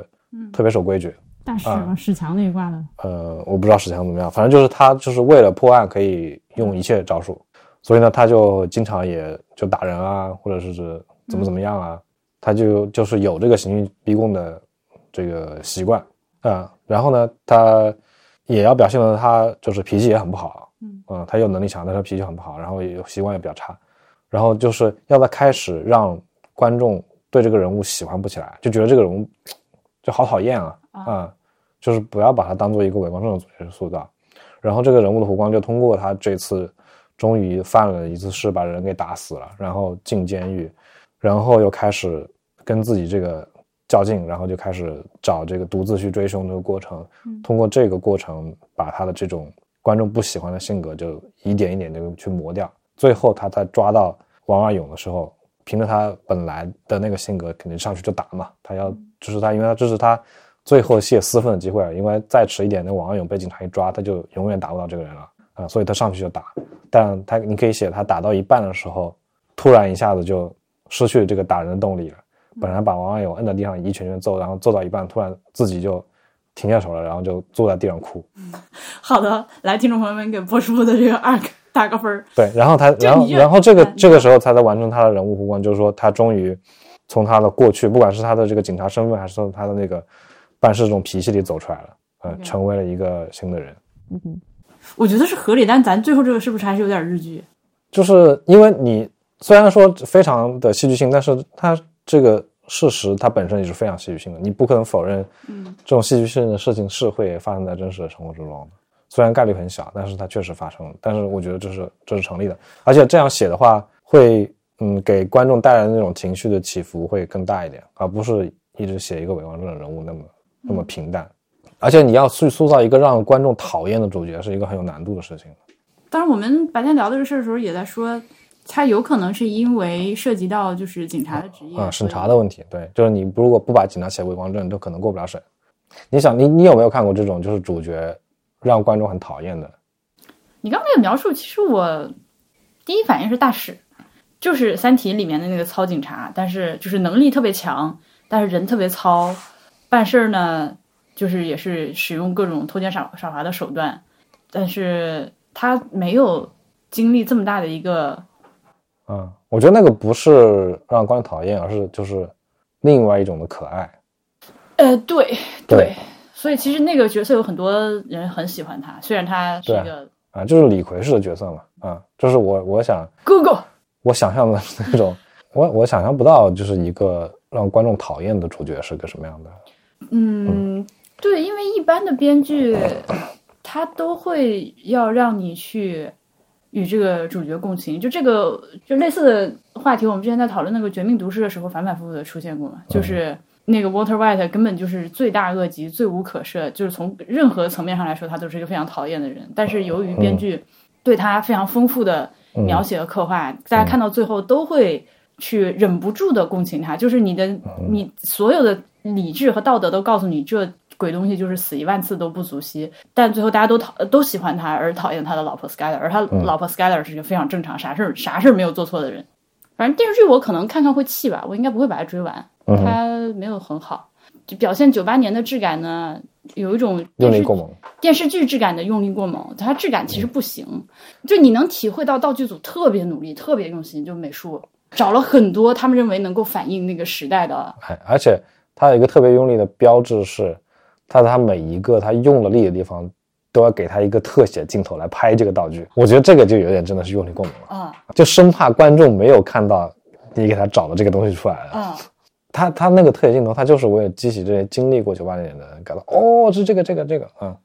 特别守规矩。大史啊史强那一挂的，呃，我不知道史强怎么样，反正就是他就是为了破案可以用一切招数，所以呢，他就经常也就打人啊，或者是指怎么怎么样啊，他就就是有这个刑讯逼供的这个习惯啊、然后呢，他也要表现的他就是脾气也很不好，嗯他又能力强，但是脾气很不好，然后也有习惯也比较差，然后就是要在开始让观众对这个人物喜欢不起来，就觉得这个人物 (tsk) 就好讨厌啊啊、就是不要把他当做一个伪光正的主角塑造。然后这个人物的弧光就通过他这次终于犯了一次事，把人给打死了，然后进监狱，然后又开始跟自己这个较劲，然后就开始找这个独自去追凶这个过程。通过这个过程，把他的这种观众不喜欢的性格就一点一点的去磨掉。最后他在抓到王二勇的时候，凭着他本来的那个性格，肯定上去就打嘛。他要就是他，因为他这是他最后泄私愤的机会了。因为再迟一点，那王二勇被警察一抓，他就永远打不到这个人了啊、所以他上去就打。但他你可以写他打到一半的时候，突然一下子就失去了这个打人的动力了。本来把王二勇摁在地上一拳拳揍，然后揍到一半，突然自己就停下手了，然后就坐在地上哭。(laughs) 好的，来，听众朋友们给波叔的这个 arc 打个分儿。对，然后他，然后然后这个嗯这个时候才在完成他的人物弧光，就是说他终于从他的过去，不管是他的这个警察身份，还是从他的那个办事这种脾气里走出来了，呃，成为了一个新的人。嗯我觉得是合理，但咱最后这个是不是还是有点日剧？就是因为你虽然说非常的戏剧性，但是他这个事实它本身也是非常戏剧性的，你不可能否认，嗯，这种戏剧性的事情是会发生在真实的生活之中的。虽然概率很小，但是它确实发生了。但是我觉得这是这是成立的，而且这样写的话，会嗯给观众带来的那种情绪的起伏会更大一点，而不是一直写一个伪光正的人物那么那么平淡。而且你要去塑造一个让观众讨厌的主角，是一个很有难度的事情。当然，我们白天聊这个事儿的时候，也在说，他有可能是因为涉及到就是警察的职业啊、审查的问题，对，就是你如果不把警察写伪光正，都可能过不了审。你想，你你有没有看过这种就是主角让观众很讨厌的？你刚才的描述，其实我第一反应是大使，就是《三体》里面的那个糙警察，但是就是能力特别强，但是人特别糙，办事儿呢就是也是使用各种偷奸耍耍滑的手段，但是他没有经历这么大的一个嗯，我觉得那个不是让观众讨厌，而是就是另外一种的可爱。呃，对对所以其实那个角色有很多人很喜欢他，虽然他是一个啊，就是李逵式的角色嘛，啊，就是我我想哥哥。我想象的那种，我我想象不到，就是一个让观众讨厌的主角是个什么样的。嗯，对，因为一般的编剧他都会要让你去与这个主角共情，就这个就类似的话题，我们之前在讨论那个《绝命毒师》的时候反反复复的出现过嘛，就是那个 Walter White 根本就是罪大恶极、罪无可赦，就是从任何层面上来说，他都是一个非常讨厌的人。但是由于编剧对他非常丰富的描写和刻画，大家看到最后都会去忍不住的共情他，就是你的你所有的理智和道德都告诉你这。鬼东西就是死一万次都不足惜，但最后大家都讨都喜欢他，而讨厌他的老婆 Skyler，而他老婆 Skyler 是一个非常正常，啥事儿啥事儿没有做错的人。反正电视剧我可能看看会气吧，我应该不会把它追完，它没有很好，就表现九八年的质感呢，有一种用力过猛，电视剧质感的用力过猛，它质感其实不行，就你能体会到道具组特别努力，特别用心，就美术找了很多他们认为能够反映那个时代的，哎，而且它有一个特别用力的标志是。他他每一个他用了力的地方，都要给他一个特写镜头来拍这个道具。我觉得这个就有点真的是用力过猛了啊！就生怕观众没有看到你给他找的这个东西出来了。嗯，他他那个特写镜头，他就是为了激起这些经历过九八年的人感到哦，是这个这个这个，嗯。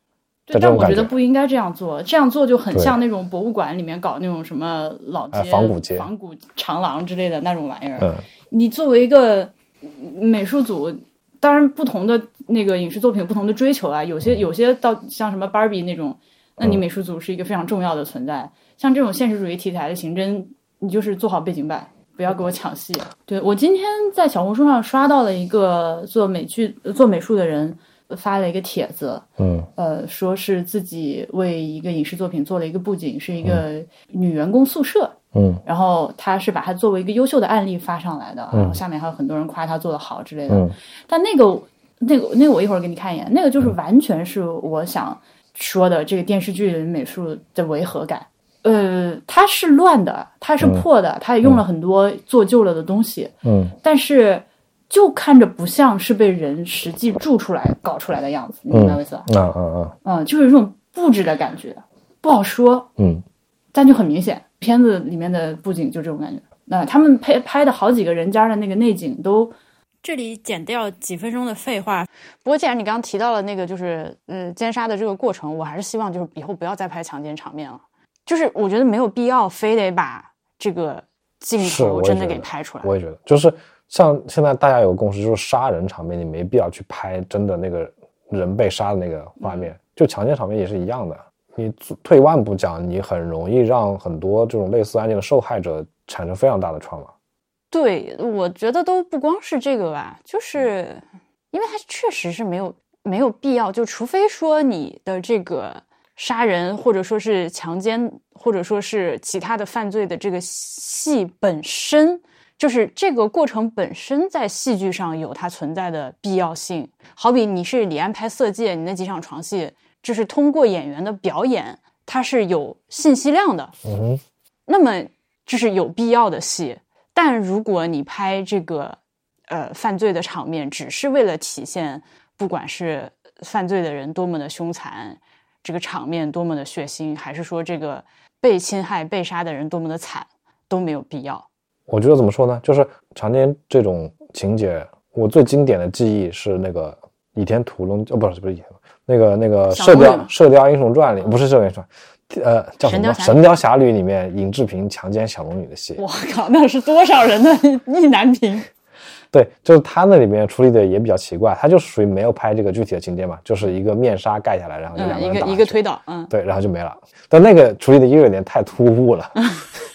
对，但我觉得不应该这样做，这样做就很像那种博物馆里面搞那种什么老街、仿古街、仿古长廊之类的那种玩意儿。嗯，你作为一个美术组。当然，不同的那个影视作品有不同的追求啊。有些有些到像什么芭比那种，那你美术组是一个非常重要的存在。像这种现实主义题材的刑侦，你就是做好背景板，不要给我抢戏。对我今天在小红书上刷到了一个做美剧、做美术的人发了一个帖子，嗯，呃，说是自己为一个影视作品做了一个布景，是一个女员工宿舍。嗯，然后他是把它作为一个优秀的案例发上来的，然后下面还有很多人夸他做的好之类的。嗯，但那个那个那个我一会儿给你看一眼，那个就是完全是我想说的这个电视剧美术的违和感。呃，它是乱的，它是破的，它也用了很多做旧了的东西。嗯，但是就看着不像是被人实际住出来搞出来的样子，你明白我意思吧？嗯嗯嗯，嗯，就是有种布置的感觉，不好说。嗯，但就很明显。片子里面的布景就这种感觉，那他们拍拍的好几个人家的那个内景都，这里剪掉几分钟的废话。不过既然你刚刚提到了那个就是嗯奸杀的这个过程，我还是希望就是以后不要再拍强奸场面了。就是我觉得没有必要非得把这个镜头真的给拍出来。我也觉得，就是像现在大家有个共识，就是杀人场面你没必要去拍真的那个人被杀的那个画面，就强奸场面也是一样的。你退一万步讲，你很容易让很多这种类似案件的受害者产生非常大的创伤。对，我觉得都不光是这个吧，就是因为他确实是没有没有必要，就除非说你的这个杀人或者说是强奸或者说是其他的犯罪的这个戏本身，就是这个过程本身在戏剧上有它存在的必要性。好比你是李安拍《色戒》，你那几场床戏。就是通过演员的表演，它是有信息量的。嗯，那么这是有必要的戏。但如果你拍这个呃犯罪的场面，只是为了体现不管是犯罪的人多么的凶残，这个场面多么的血腥，还是说这个被侵害、被杀的人多么的惨，都没有必要。我觉得怎么说呢？就是常见这种情节，我最经典的记忆是那个《倚天屠龙》哦，不是不是倚天。那个那个《射雕射雕英雄传》里不是《射雕英雄传》，呃，叫什么《神雕侠侣》里面尹志平强奸小龙女的戏。我靠，那是多少人的意难平？(laughs) 对，就是他那里面处理的也比较奇怪，他就是属于没有拍这个具体的情节嘛，就是一个面纱盖下来，然后就两个人打，一个推倒，嗯，对，然后就没了。但那个处理的又有点太突兀了，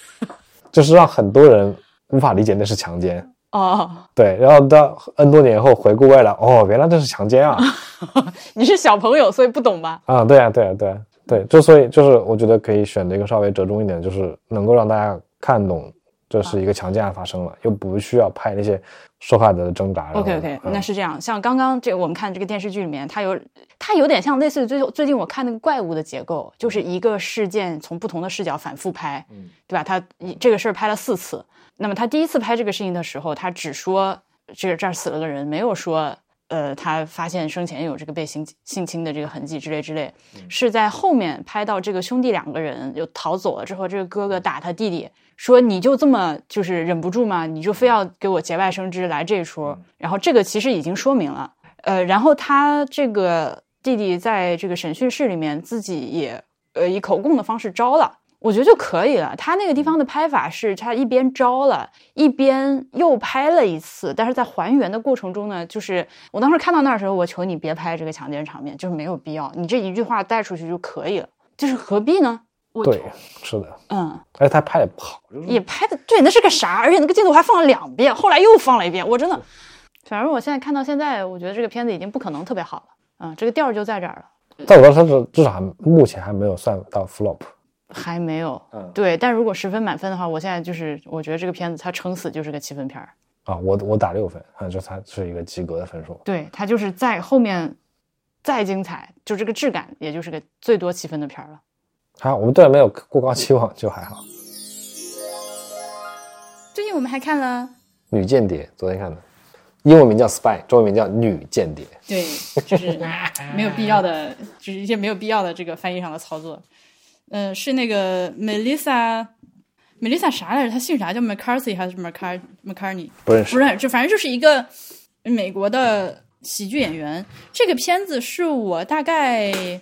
(laughs) 就是让很多人无法理解那是强奸。哦，对，然后到 N 多年以后回顾未来，哦，原来这是强奸啊！(laughs) 你是小朋友，所以不懂吧？啊，对啊，对啊，对啊，对，就所以就是我觉得可以选择一个稍微折中一点，就是能够让大家看懂这是一个强奸案发生了，又不需要拍那些受害者的挣扎。OK OK，嗯那是这样。像刚刚这我们看这个电视剧里面，它有它有点像类似于最最近我看那个怪物的结构，就是一个事件从不同的视角反复拍，嗯对吧？他一这个事儿拍了四次。那么他第一次拍这个事情的时候，他只说这个这儿死了个人，没有说呃他发现生前有这个被性性侵的这个痕迹之类之类。是在后面拍到这个兄弟两个人又逃走了之后，这个哥哥打他弟弟，说你就这么就是忍不住吗？你就非要给我节外生枝来这一出？然后这个其实已经说明了，呃，然后他这个弟弟在这个审讯室里面自己也呃以口供的方式招了。我觉得就可以了。他那个地方的拍法是，他一边招了，一边又拍了一次，但是在还原的过程中呢，就是我当时看到那儿的时候，我求你别拍这个强奸场面，就是没有必要，你这一句话带出去就可以了，就是何必呢？我对，是的，嗯，而且他拍的不好，就是也拍的对，那是个啥？而且那个镜头还放了两遍，后来又放了一遍，我真的，反正我现在看到现在，我觉得这个片子已经不可能特别好了，嗯，这个调儿就在这儿了。但我当时至少还目前还没有算到 flop。还没有，嗯对，但如果十分满分的话，我现在就是我觉得这个片子它撑死就是个七分片儿，啊，我我打六分，啊，就它是一个及格的分数。对，它就是在后面再精彩，就这个质感也就是个最多七分的片儿了。还好我们对它没有过高期望，就还好。最近我们还看了，女间谍，昨天看的，英文名叫 spy，中文名叫女间谍。对，就是没有必要的，就是一些没有必要的这个翻译上的操作。呃，是那个 Melissa。Melissa 啥来着？她姓啥？叫 McCarthy 还是 McCar McCartney？不认识不认识，就反正就是一个美国的喜剧演员。这个片子是我大概，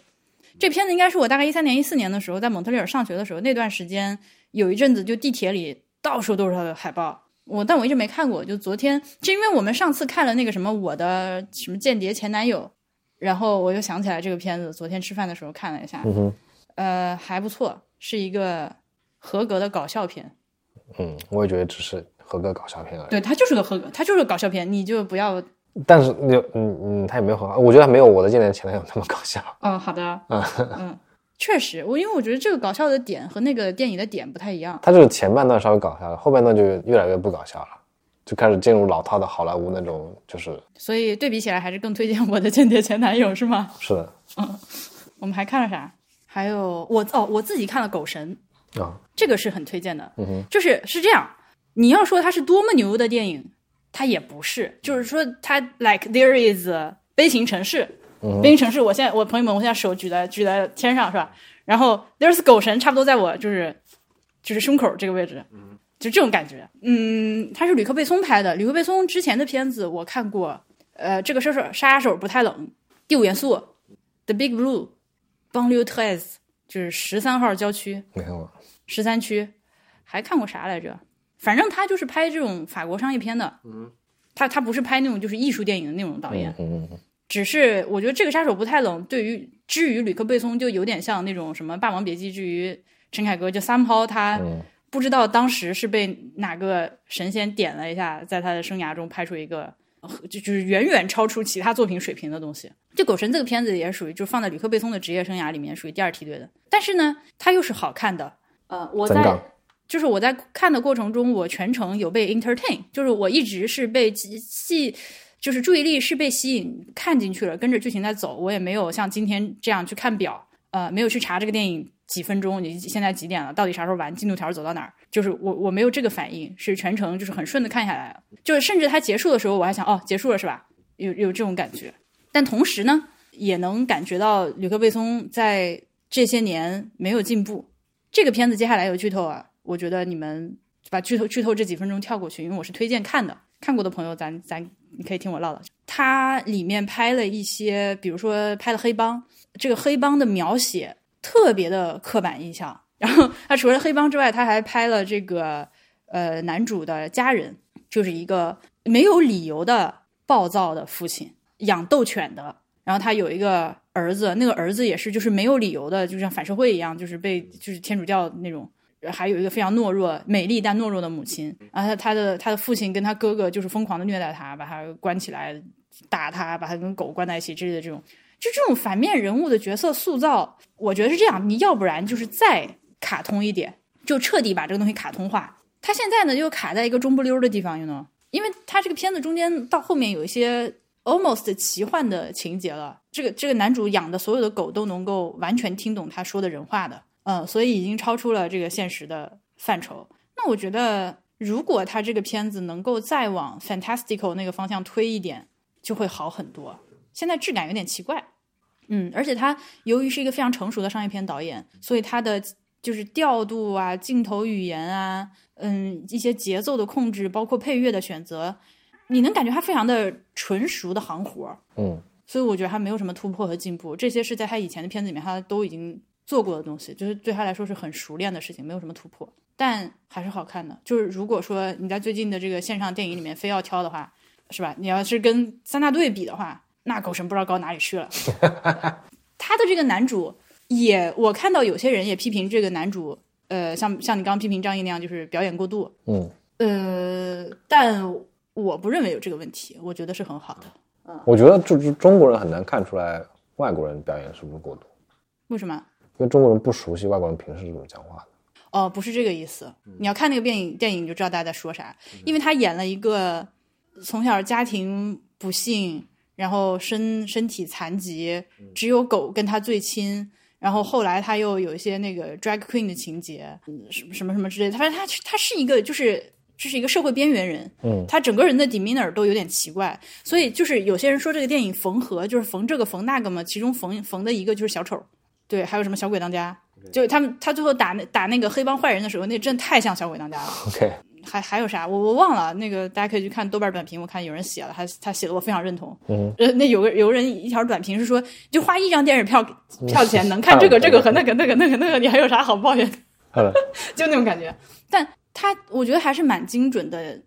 这片子应该是我大概一三年、一四年的时候，在蒙特利尔上学的时候，那段时间有一阵子就地铁里到处都是他的海报。我但我一直没看过，就昨天，就因为我们上次看了那个什么我的什么间谍前男友，然后我就想起来这个片子，昨天吃饭的时候看了一下，呃，还不错，是一个合格的搞笑片。嗯，我也觉得只是合格搞笑片而已。对，它就是个合格，它就是个搞笑片，你就不要但是你嗯嗯，他也没有很好，我觉得他没有我的间谍前男友那么搞笑。嗯，好的，嗯嗯，确实，我因为我觉得这个搞笑的点和那个电影的点不太一样。他就是前半段稍微搞笑了，后半段就越来越不搞笑了，就开始进入老套的好莱坞那种，就是所以对比起来，还是更推荐我的间谍前男友，是吗？是的嗯我们还看了啥？还有我哦，我自己看了《狗神》，啊，这个是很推荐的。嗯哼，就是是这样，你要说它是多么牛的电影，它也不是。就是说它 like there is 悲情城市，悲情城市，我现在我朋友们，我现在手举在举在天上是吧？然后 there's 狗神，差不多在我就是就是胸口这个位置，就这种感觉。嗯，他是吕克贝松拍的，吕克贝松之前的片子我看过，呃，这个杀手杀手不太冷，第五元素，The Big Blue，邦溜特 s 就是十三号郊区，没看过。十三区，还看过啥来着？反正他就是拍这种法国商业片的，嗯，他他不是拍那种就是艺术电影的那种导演，嗯嗯嗯，只是我觉得这个杀手不太冷，对于至于吕克贝松就有点像那种什么《霸王别姬》，至于陈凯歌就三抛他嗯不知道当时是被哪个神仙点了一下，在他的生涯中拍出一个。呃就就是远远超出其他作品水平的东西。就《狗神》这个片子也属于，就放在吕克贝松的职业生涯里面属于第二梯队的。但是呢，它又是好看的。呃，我在就是我在看的过程中，我全程有被 entertain，就是我一直是被戏，就是注意力是被吸引看进去了，跟着剧情在走。我也没有像今天这样去看表，呃，没有去查这个电影几分钟，你现在几点了，到底啥时候完，进度条走到哪儿。就是我我没有这个反应，是全程就是很顺的看下来，就是甚至它结束的时候，我还想哦，结束了是吧？有有这种感觉，但同时呢，也能感觉到吕克贝松在这些年没有进步。这个片子接下来有剧透啊，我觉得你们把剧透剧透这几分钟跳过去，因为我是推荐看的，看过的朋友咱咱你可以听我唠叨。它里面拍了一些，比如说拍了黑帮，这个黑帮的描写特别的刻板印象。然后他除了黑帮之外，他还拍了这个呃男主的家人，就是一个没有理由的暴躁的父亲，养斗犬的。然后他有一个儿子，那个儿子也是就是没有理由的，就像反社会一样，就是被就是天主教那种。还有一个非常懦弱、美丽但懦弱的母亲。然后他他的他的父亲跟他哥哥就是疯狂的虐待他，把他关起来打他，把他跟狗关在一起之类的这种。就这种反面人物的角色塑造，我觉得是这样，你要不然就是再卡通一点，就彻底把这个东西卡通化，他现在呢又卡在一个中不溜的地方，you know，因为他这个片子中间到后面有一些 almost 奇幻的情节了。这个这个男主养的所有的狗都能够完全听懂他说的人话的，嗯，所以已经超出了这个现实的范畴。那我觉得，如果他这个片子能够再往 fantastical 那个方向推一点，就会好很多。现在质感有点奇怪，嗯，而且他由于是一个非常成熟的商业片导演，所以他的就是调度啊、镜头语言啊，嗯，一些节奏的控制，包括配乐的选择，你能感觉他非常的纯熟的行活，嗯，所以我觉得他没有什么突破和进步，这些是在他以前的片子里面他都已经做过的东西，就是对他来说是很熟练的事情，没有什么突破，但还是好看的。就是如果说你在最近的这个线上电影里面非要挑的话，是吧？你要是跟三大队比的话。那狗神不知道高哪里去了。(laughs) 他的这个男主也，我看到有些人也批评这个男主，呃，像像你刚刚批评张译那样，就是表演过度。嗯，呃，但我不认为有这个问题，我觉得是很好的。嗯，我觉得就是中国人很难看出来外国人表演是不是过度。为什么？因为中国人不熟悉外国人平时是怎么讲话的。哦，不是这个意思。你要看那个电影，电影你就知道大家在说啥。因为他演了一个从小家庭不幸。然后身身体残疾，只有狗跟他最亲。然后后来他又有一些那个 drag queen 的情节，什么什么什么之类的。反正他他是一个就是这是一个社会边缘人，嗯，他整个人的 demeanor 都有点奇怪。所以就是有些人说这个电影缝合，就是缝这个缝那个嘛。其中缝缝的一个就是小丑，对，还有什么小鬼当家，就他们他最后打那打那个黑帮坏人的时候，那真的太像小鬼当家了。OK。还还有啥？我我忘了，那个大家可以去看豆瓣短评，我看有人写了，他他写的我非常认同。嗯，呃，那有个有个人一条短评是说，就花一张电影票票钱 (laughs) 能看这个这个和那个那个那个那个，你还有啥好抱怨？(laughs) 的 (laughs) 就那种感觉。但他我觉得还是蛮精准的，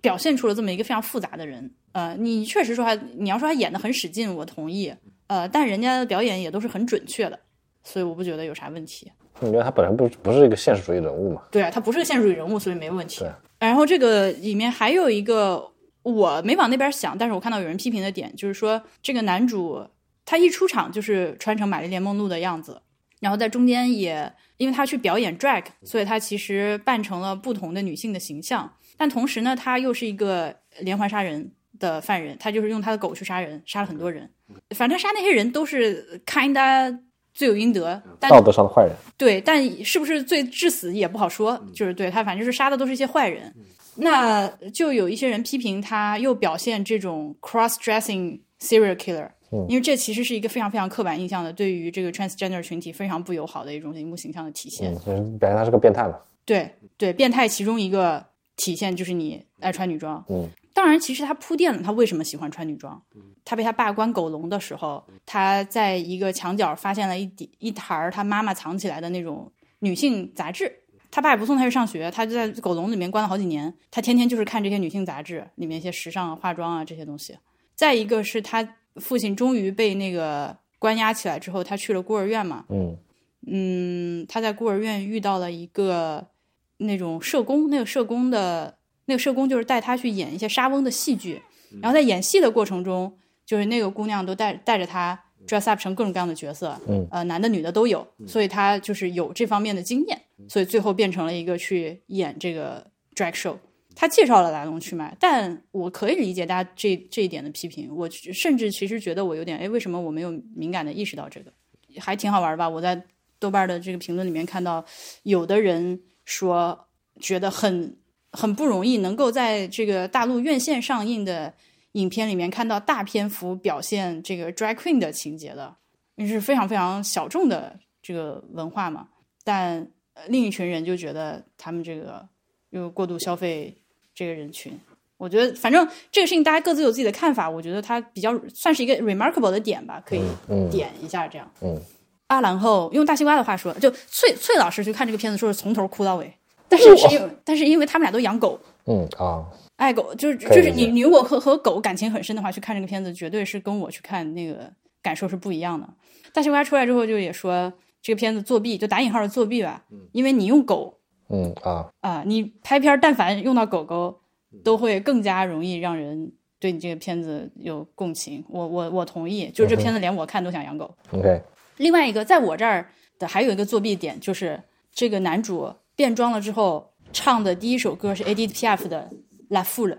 表现出了这么一个非常复杂的人。呃，你确实说他，你要说他演的很使劲，我同意。呃，但人家的表演也都是很准确的，所以我不觉得有啥问题。你觉得他本身不不是一个现实主义人物嘛？对啊，他不是个现实主义人物，所以没问题。对。然后这个里面还有一个我没往那边想，但是我看到有人批评的点，就是说这个男主他一出场就是穿成玛丽莲梦露的样子，然后在中间也因为他去表演 drag，所以他其实扮成了不同的女性的形象，但同时呢，他又是一个连环杀人的犯人，他就是用他的狗去杀人，杀了很多人，反正他杀那些人都是 kinda 罪有应得，道德上的坏人。对，但是不是罪致死也不好说，就是对他，反正就是杀的都是一些坏人。那就有一些人批评他又表现这种 cross-dressing serial killer，因为这其实是一个非常非常刻板印象的，对于这个 transgender 群体非常不友好的一种荧幕形象的体现。嗯，表现他是个变态嘛？对对，变态其中一个体现就是你爱穿女装。嗯，当然，其实他铺垫了他为什么喜欢穿女装。他被他爸关狗笼的时候，他在一个墙角发现了一底一沓他妈妈藏起来的那种女性杂志。他爸也不送他去上学，他就在狗笼里面关了好几年。他天天就是看这些女性杂志里面一些时尚化妆啊这些东西。再一个是他父亲终于被那个关押起来之后，他去了孤儿院嘛。嗯嗯，他在孤儿院遇到了一个那种社工，那个社工的那个社工就是带他去演一些莎翁的戏剧。然后在演戏的过程中，就是那个姑娘都带带着他 dress up 成各种各样的角色，嗯，呃，男的女的都有，所以他就是有这方面的经验。所以最后变成了一个去演这个 drag show，他介绍了来龙去脉，但我可以理解大家这这一点的批评。我甚至其实觉得我有点，哎，为什么我没有敏感的意识到这个？还挺好玩吧？我在豆瓣的这个评论里面看到，有的人说觉得很很不容易，能够在这个大陆院线上映的影片里面看到大篇幅表现这个 drag queen 的情节的，是非常非常小众的这个文化嘛，但。另一群人就觉得他们这个又过度消费这个人群，我觉得反正这个事情大家各自有自己的看法，我觉得它比较算是一个 remarkable 的点吧，可以点一下这样。嗯，啊，然后用大西瓜的话说，就翠翠老师去看这个片子，说是从头哭到尾，但是是因为但是因为他们俩都养狗，嗯啊，爱狗就是就是你你如果和和狗感情很深的话，去看这个片子绝对是跟我去看那个感受是不一样的。大西瓜出来之后就也说。这个片子作弊，就打引号的作弊吧，因为你用狗，嗯啊啊，你拍片但凡用到狗狗，都会更加容易让人对你这个片子有共情。我我我同意，就是这片子连我看都想养狗。OK，另外一个在我这儿的还有一个作弊点，就是这个男主变装了之后唱的第一首歌是 Piaf 的《La Foule》，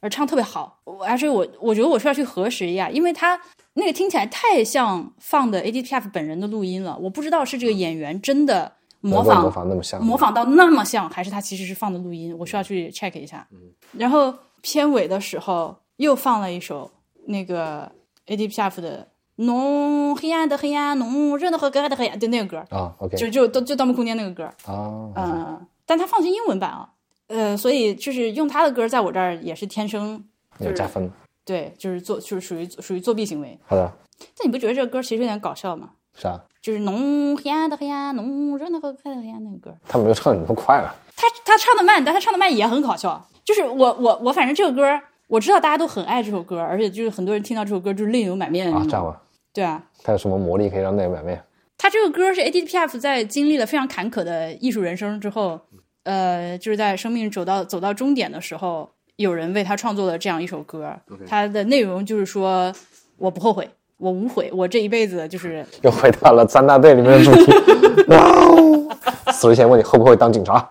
而唱特别好。我而且我我觉得我需要去核实一下，因为他那个听起来太像放的 Piaf 本人的录音了。我不知道是这个演员真的模仿模仿那么像，模仿到那么像，还是他其实是放的录音，我需要去 check 一下。然后片尾的时候又放了一首那个 Piaf 的《浓黑暗的黑暗，浓热闹和可爱的黑暗》就那个歌，啊就就就就《盗梦空间》那个歌，啊，嗯，但他放的是英文版啊，呃，所以就是用他的歌在我这儿也是天生就是有加分。对，就是做就是属于属于作弊行为。好的，但你不觉得这个歌其实有点搞笑吗？是啊，就是浓黑暗的黑暗，浓热闹和可爱的黑暗那个歌。他没有唱的那么快了。他他唱的慢，但他唱的慢也很搞笑。就是我我我，反正这个歌我知道大家都很爱这首歌，而且就是很多人听到这首歌就是泪流满面的那啊，种。这样吧，对啊，他有什么魔力可以让那个满面？他这个歌是 Edith Piaf 在经历了非常坎坷的艺术人生之后，呃，就是在生命走到走到终点的时候，有人为他创作了这样一首歌。他的内容就是说，我不后悔，我无悔，我这一辈子就是 (laughs) 又回到了三大队里面的主题。(laughs) 哇哦！死之前问你后不会当警察？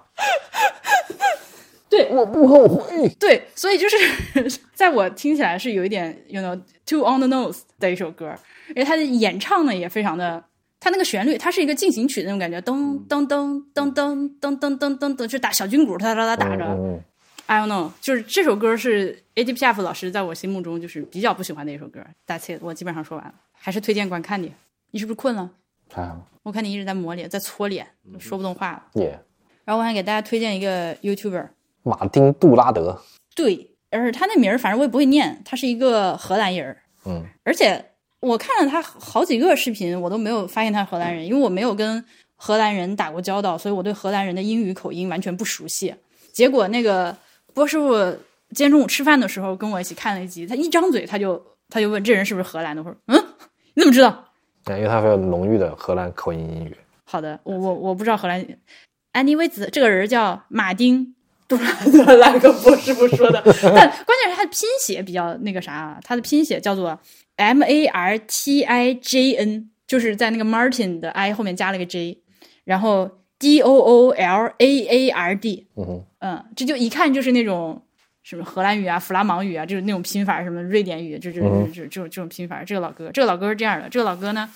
对我不后悔。对，所以就是 (laughs) 在我听起来是有一点，you know too on the nose 的一首歌，而且他的演唱呢也非常的，他那个旋律，它是一个进行曲的那种感觉，噔噔噔噔噔噔噔噔噔噔，就打小军鼓，哒哒哒打着。嗯，I don't know，就是这首歌是 Edith Piaf 老师在我心目中就是比较不喜欢的一首歌。That's it，我基本上说完了，还是推荐观看你。你是不是困了？还好，我看你一直在抹脸，在搓脸，说不动话了。耶。然后我还给大家推荐一个 YouTuber，马丁·杜拉德，对，而且他那名儿反正我也不会念，他是一个荷兰人儿，嗯，而且我看了他好几个视频，我都没有发现他是荷兰人，因为我没有跟荷兰人打过交道，所以我对荷兰人的英语口音完全不熟悉。结果那个波师傅今天中午吃饭的时候跟我一起看了一集，他一张嘴他就他就问这人是不是荷兰的，我说嗯，你怎么知道？因为他非常浓郁的荷兰口音英语。好的，我我我不知道荷兰。Anyways，这个人叫马丁杜拉德，来个波师傅说的，(laughs) 但关键是他的拼写比较那个啥啊，他的拼写叫做 M A R T I J N，就是在那个 Martin 的 I 后面加了个 J，然后 D O O L A A R D，嗯，嗯，这就一看就是那种什么荷兰语啊、弗拉芒语啊，就是那种拼法，什么瑞典语，就就就就这种这种拼法。这个老哥，这个老哥是这样的，这个老哥呢，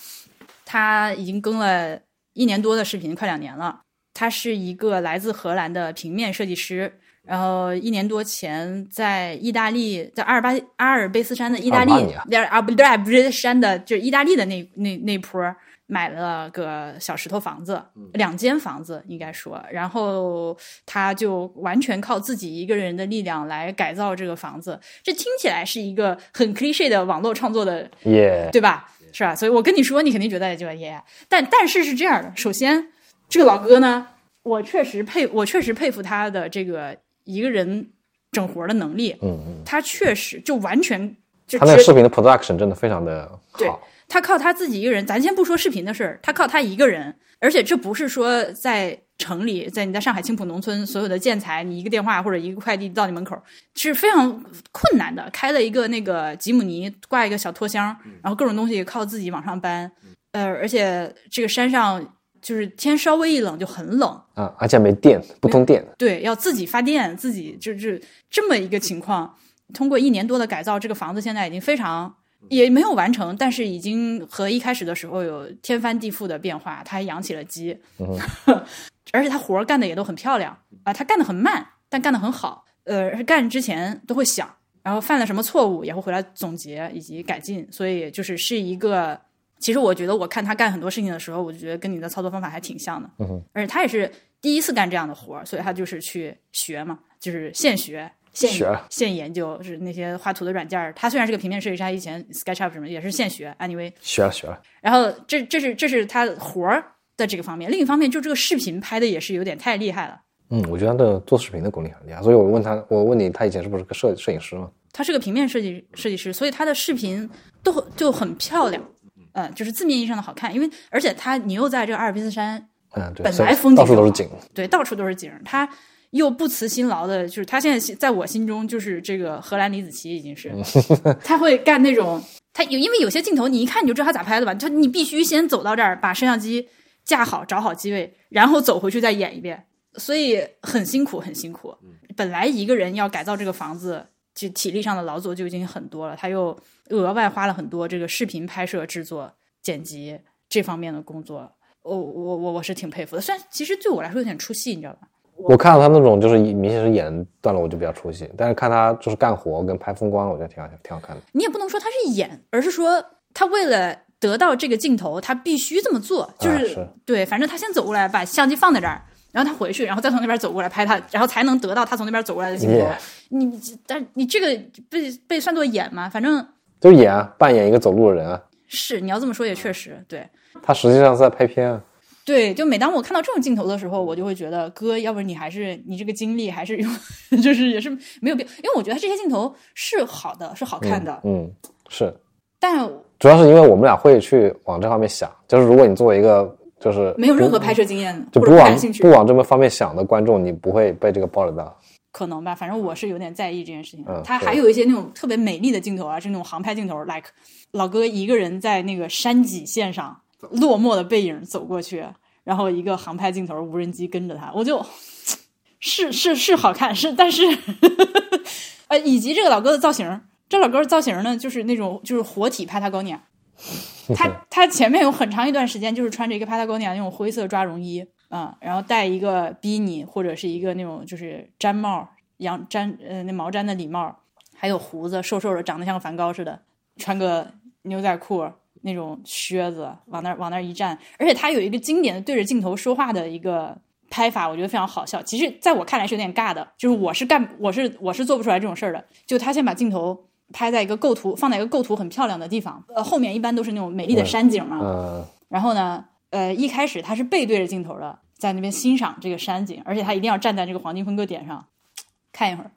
他已经更了一年多的视频，快两年了。他是一个来自荷兰的平面设计师，然后一年多前在意大利，在阿尔巴阿尔卑斯山的意大利阿尔巴尼亚，对啊不对不是山的，就是意大利的那那那坡买了个小石头房子，两间房子应该说，然后他就完全靠自己一个人的力量来改造这个房子。这听起来是一个很 cliche 的网络创作的耶，对吧？是吧？所以我跟你说，你肯定觉得就耶。但但是是这样的，首先这个老哥呢，我确实佩，我确实佩服他的这个一个人整活的能力。嗯嗯，他确实就完全就他那个视频的 production 真的非常的对好。他靠他自己一个人，咱先不说视频的事儿，他靠他一个人，而且这不是说在城里，在你在上海青浦农村，所有的建材，你一个电话或者一个快递到你门口是非常困难的。开了一个那个吉姆尼，挂一个小拖箱，然后各种东西靠自己往上搬，呃，而且这个山上就是天稍微一冷就很冷，啊，而且没电，不通电。对，要自己发电，自己就是这么一个情况。通过一年多的改造，这个房子现在已经非常也没有完成，但是已经和一开始的时候有天翻地覆的变化。他还养起了鸡，嗯 (laughs) 而且他活儿干的也都很漂亮啊。他干的很慢，但干的很好。呃，干之前都会想，然后犯了什么错误也会回来总结以及改进。所以就是是一个，其实我觉得我看他干很多事情的时候，我就觉得跟你的操作方法还挺像的。嗯哼，而且他也是第一次干这样的活儿，所以他就是去学嘛，就是现学。现学了现研究，是那些画图的软件儿。他虽然是个平面设计师，他以前 SketchUp 什么也是现学。Anyway，学了学了，然后这这是这是他活儿的这个方面，另一方面就这个视频拍的也是有点太厉害了。嗯，我觉得他的做视频的功力很厉害，所以我问他，我问你，他以前是不是个摄摄影师嘛？他是个平面设计设计师，所以他的视频都就很漂亮，嗯，就是字面意义上的好看。因为而且他你又在这个阿尔卑斯山，嗯，对，本来风景到处都是景，对，到处都是景儿，他又不辞辛劳的，就是他现在在我心中就是这个荷兰李子柒已经是，他会干那种他有因为有些镜头你一看你就知道他咋拍的吧，他你必须先走到这儿把摄像机架好，找好机位，然后走回去再演一遍。所以很辛苦，很辛苦。本来一个人要改造这个房子，就体力上的劳作就已经很多了，他又额外花了很多这个视频拍摄、制作、剪辑这方面的工作。我我我我是挺佩服的，虽然其实对我来说有点出戏，你知道吧？我看到他那种就是明显是演段落，我就比较出戏。但是看他就是干活跟拍风光，我觉得挺好挺好看的。你也不能说他是演，而是说他为了得到这个镜头，他必须这么做。就是、啊是对，反正他先走过来，把相机放在这儿，然后他回去，然后再从那边走过来拍他，然后才能得到他从那边走过来的镜头。Yeah 你但你这个被被算作演吗？反正就是演啊，扮演一个走路的人啊。是你要这么说也确实对。他实际上是在拍片啊。对，就每当我看到这种镜头的时候，我就会觉得哥，要不你还是你这个经历还是用，(laughs) 就是也是没有必要，因为我觉得这些镜头是好的，是好看的，嗯，是。但主要是因为我们俩会去往这方面想，就是如果你作为一个就是没有任何拍摄经验就不往感兴趣不，往这么方面想的观众，你不会被这个包得到。可能吧，反正我是有点在意这件事情他还有一些那种特别美丽的镜头啊，是那种航拍镜头，like 老哥一个人在那个山脊线上落寞的背影走过去，然后一个航拍镜头，无人机跟着他，我就是是是好看，是但是 (laughs) 呃，以及这个老哥的造型，这老哥的造型呢，就是那种就是活体 Patagonia。(laughs) 他他前面有很长一段时间就是穿着一个 Patagonia 那种灰色抓绒衣啊、然后戴一个比你或者是一个那种就是毡帽，羊毡呃那毛毡的礼帽，还有胡子，瘦瘦的，长得像个梵高似的，穿个牛仔裤那种靴子，往那儿往那儿一站，而且他有一个经典的对着镜头说话的一个拍法，我觉得非常好笑。其实在我看来是有点尬的，就是我是干我是我是做不出来这种事儿的。就他先把镜头拍在一个构图放在一个构图很漂亮的地方，呃，后面一般都是那种美丽的山景嘛，嗯，然后呢，呃，一开始他是背对着镜头的，在那边欣赏这个山景，而且他一定要站在这个黄金分割点上看一会儿，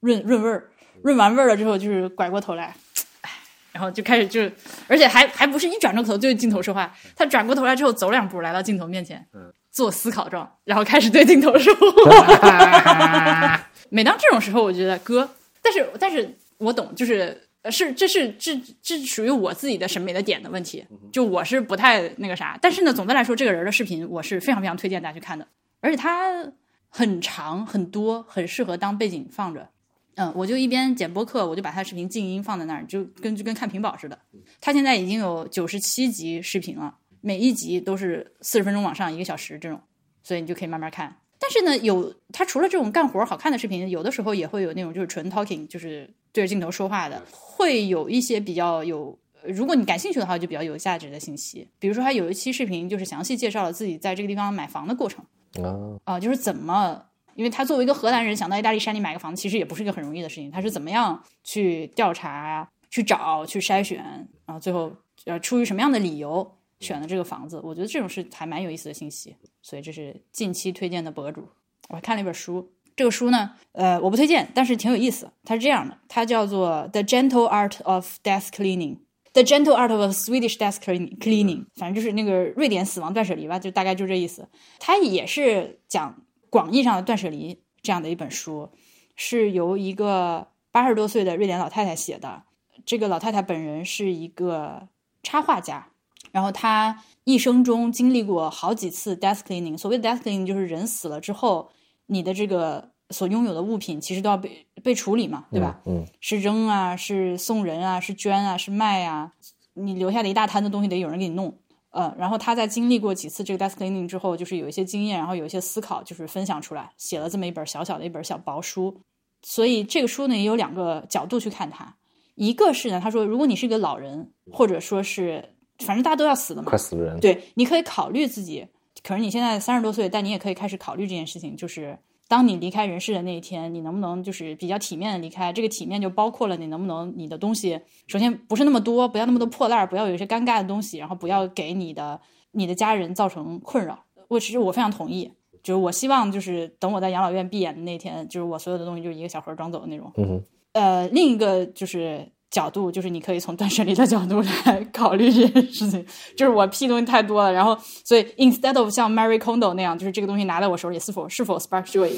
润润味儿，润完味儿了之后，就是拐过头来，唉，然后就开始就，而且还还不是一转过头对着镜头说话，他转过头来之后走两步来到镜头面前，做思考状，然后开始对镜头说话。(laughs) (laughs) 每当这种时候，我觉得哥，但是但是我懂，就是呃是这是这这属于我自己的审美的点的问题，就我是不太那个啥。但是呢，总的来说，这个人的视频我是非常非常推荐大家去看的，而且他很长很多，很适合当背景放着。嗯，我就一边剪播客，我就把他视频静音放在那儿，就跟就跟看屏保似的。他现在已经有九十七集视频了，每一集都是四十分钟往上，一个小时这种，所以你就可以慢慢看。但是呢，有他除了这种干活好看的视频，有的时候也会有那种就是纯 talking，就是对着镜头说话的，会有一些比较有，呃如果你感兴趣的话，就比较有价值的信息。比如说，他有一期视频就是详细介绍了自己在这个地方买房的过程啊，啊、就是怎么，因为他作为一个荷兰人，想到意大利山里买个房子，其实也不是一个很容易的事情。他是怎么样去调查、去找、去筛选，然后最后呃出于什么样的理由选了这个房子？我觉得这种是还蛮有意思的信息。所以这是近期推荐的博主。我还看了一本书，这个书呢，呃，我不推荐，但是挺有意思。它是这样的，它叫做《The Gentle Art of Death Cleaning》。The Gentle Art of Swedish Death Cleaning，Cleaning，反正就是那个瑞典死亡断舍离吧，就大概就这意思。它也是讲广义上的断舍离这样的一本书，是由一个八十多岁的瑞典老太太写的。这个老太太本人是一个插画家，然后她一生中经历过好几次 death cleaning。所谓 death cleaning 就是人死了之后，你的这个所拥有的物品其实都要被被处理嘛，对吧？嗯，是扔啊，是送人啊，是捐啊，是卖啊，你留下的一大摊的东西得有人给你弄。呃，然后他在经历过几次这个 death cleaning 之后，就是有一些经验，然后有一些思考，就是分享出来，写了这么一本小小的一本小薄书。所以这个书呢，也有两个角度去看它。一个是呢，他说，如果你是一个老人，或者说是，反正大家都要死的嘛，快死的人。对，你可以考虑自己，可是你现在三十多岁，但你也可以开始考虑这件事情，就是当你离开人世的那一天，你能不能就是比较体面的离开？这个体面就包括了你能不能你的东西，首先不是那么多，不要那么多破烂儿，不要有一些尴尬的东西，然后不要给你的你的家人造成困扰。我其实我非常同意，就是我希望就是等我在养老院闭眼的那天，就是我所有的东西就是一个小盒装走的那种。嗯，呃，另一个就是角度，就是你可以从断舍离的角度来考虑这件事情。就是我屁东西太多了，然后所以 instead of 像 Mary Kondo 那样，就是这个东西拿在我手里是否是否 spark joy，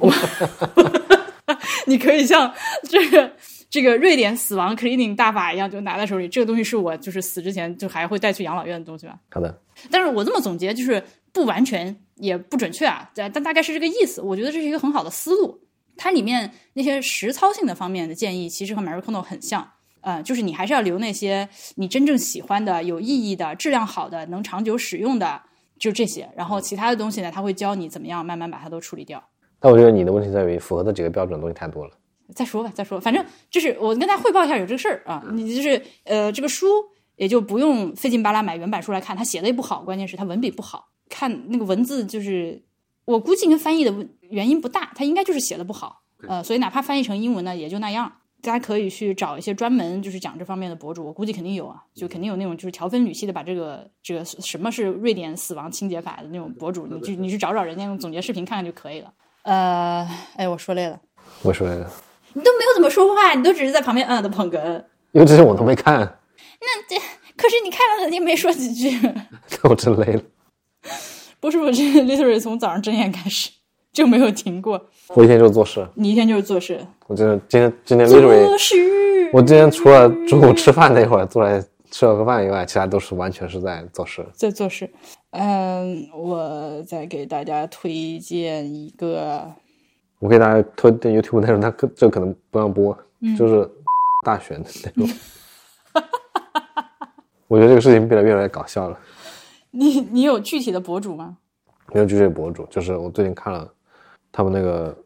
我 (laughs) 你可以像这个这个瑞典死亡 cleaning 大法一样，就拿在手里。这个东西是我就是死之前就还会带去养老院的东西吧。好的，但是我这么总结，就是不完全也不准确啊，但但大概是这个意思。我觉得这是一个很好的思路。它里面那些实操性的方面的建议，其实和 Marie Kondo 很像。呃，就是你还是要留那些你真正喜欢的、有意义的、质量好的、能长久使用的，就这些。然后其他的东西呢，他会教你怎么样慢慢把它都处理掉。但我觉得你的问题在于符合的几个标准的东西太多了。再说吧，再说，反正就是我跟大家汇报一下有这个事儿啊。你就是呃，这个书也就不用费劲巴拉买原版书来看，他写的也不好，关键是他文笔不好看，那个文字就是我估计跟翻译的原因不大，他应该就是写的不好。呃，所以哪怕翻译成英文呢，也就那样。大家可以去找一些专门就是讲这方面的博主，我估计肯定有啊，就肯定有那种就是条分缕析的把这个这个什么是瑞典死亡清洁法的那种博主，你去你去找找人家用总结视频看看就可以了。呃，哎，我说累了，我说累了，你都没有怎么说话，你都只是在旁边嗯的捧哏，因为这些我都没看。那这可是你看了，你没说几句，(laughs) 我真累了。不是我这 literally 从早上睁眼开始。就没有停过。我一天就是做事。你一天就是做事。我真的今天今天 literally 做事。我今天除了中午吃饭那会儿坐来吃了个饭以外，其他都是完全是在做事。在做事。嗯，我再给大家推荐一个。我给大家推荐 YouTube 内容，它可这可能不让播，就是大选的内容。我觉得这个事情变得越来越搞笑了。你 (laughs) 你有具体的博主吗？没有具体博主，就是我最近看了。他们那个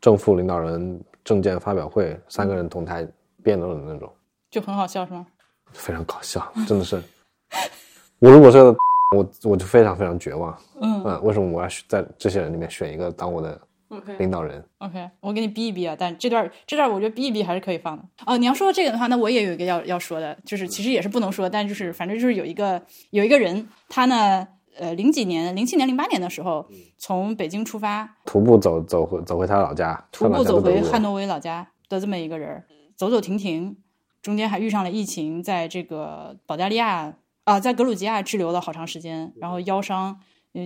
正副领导人证件发表会，三个人同台辩论的那种，就很好笑是吗？非常搞笑，真的是。我如果是 (laughs) 我，我就非常非常绝望。嗯嗯，为什么我要在这些人里面选一个当我的领导人？OK，我给你逼一逼啊！但这段这段我觉得逼一逼还是可以放的。哦，你要说到这个的话，那我也有一个要要说的，就是其实也是不能说，但就是反正就是有一个有一个人，他呢。呃，零几年、零七年、零八年的时候，从北京出发，徒步走走回走回他老家，徒步走回汉诺威老家的这么一个人，走走停停，中间还遇上了疫情，在这个保加利亚啊，在格鲁吉亚滞留了好长时间，然后腰伤、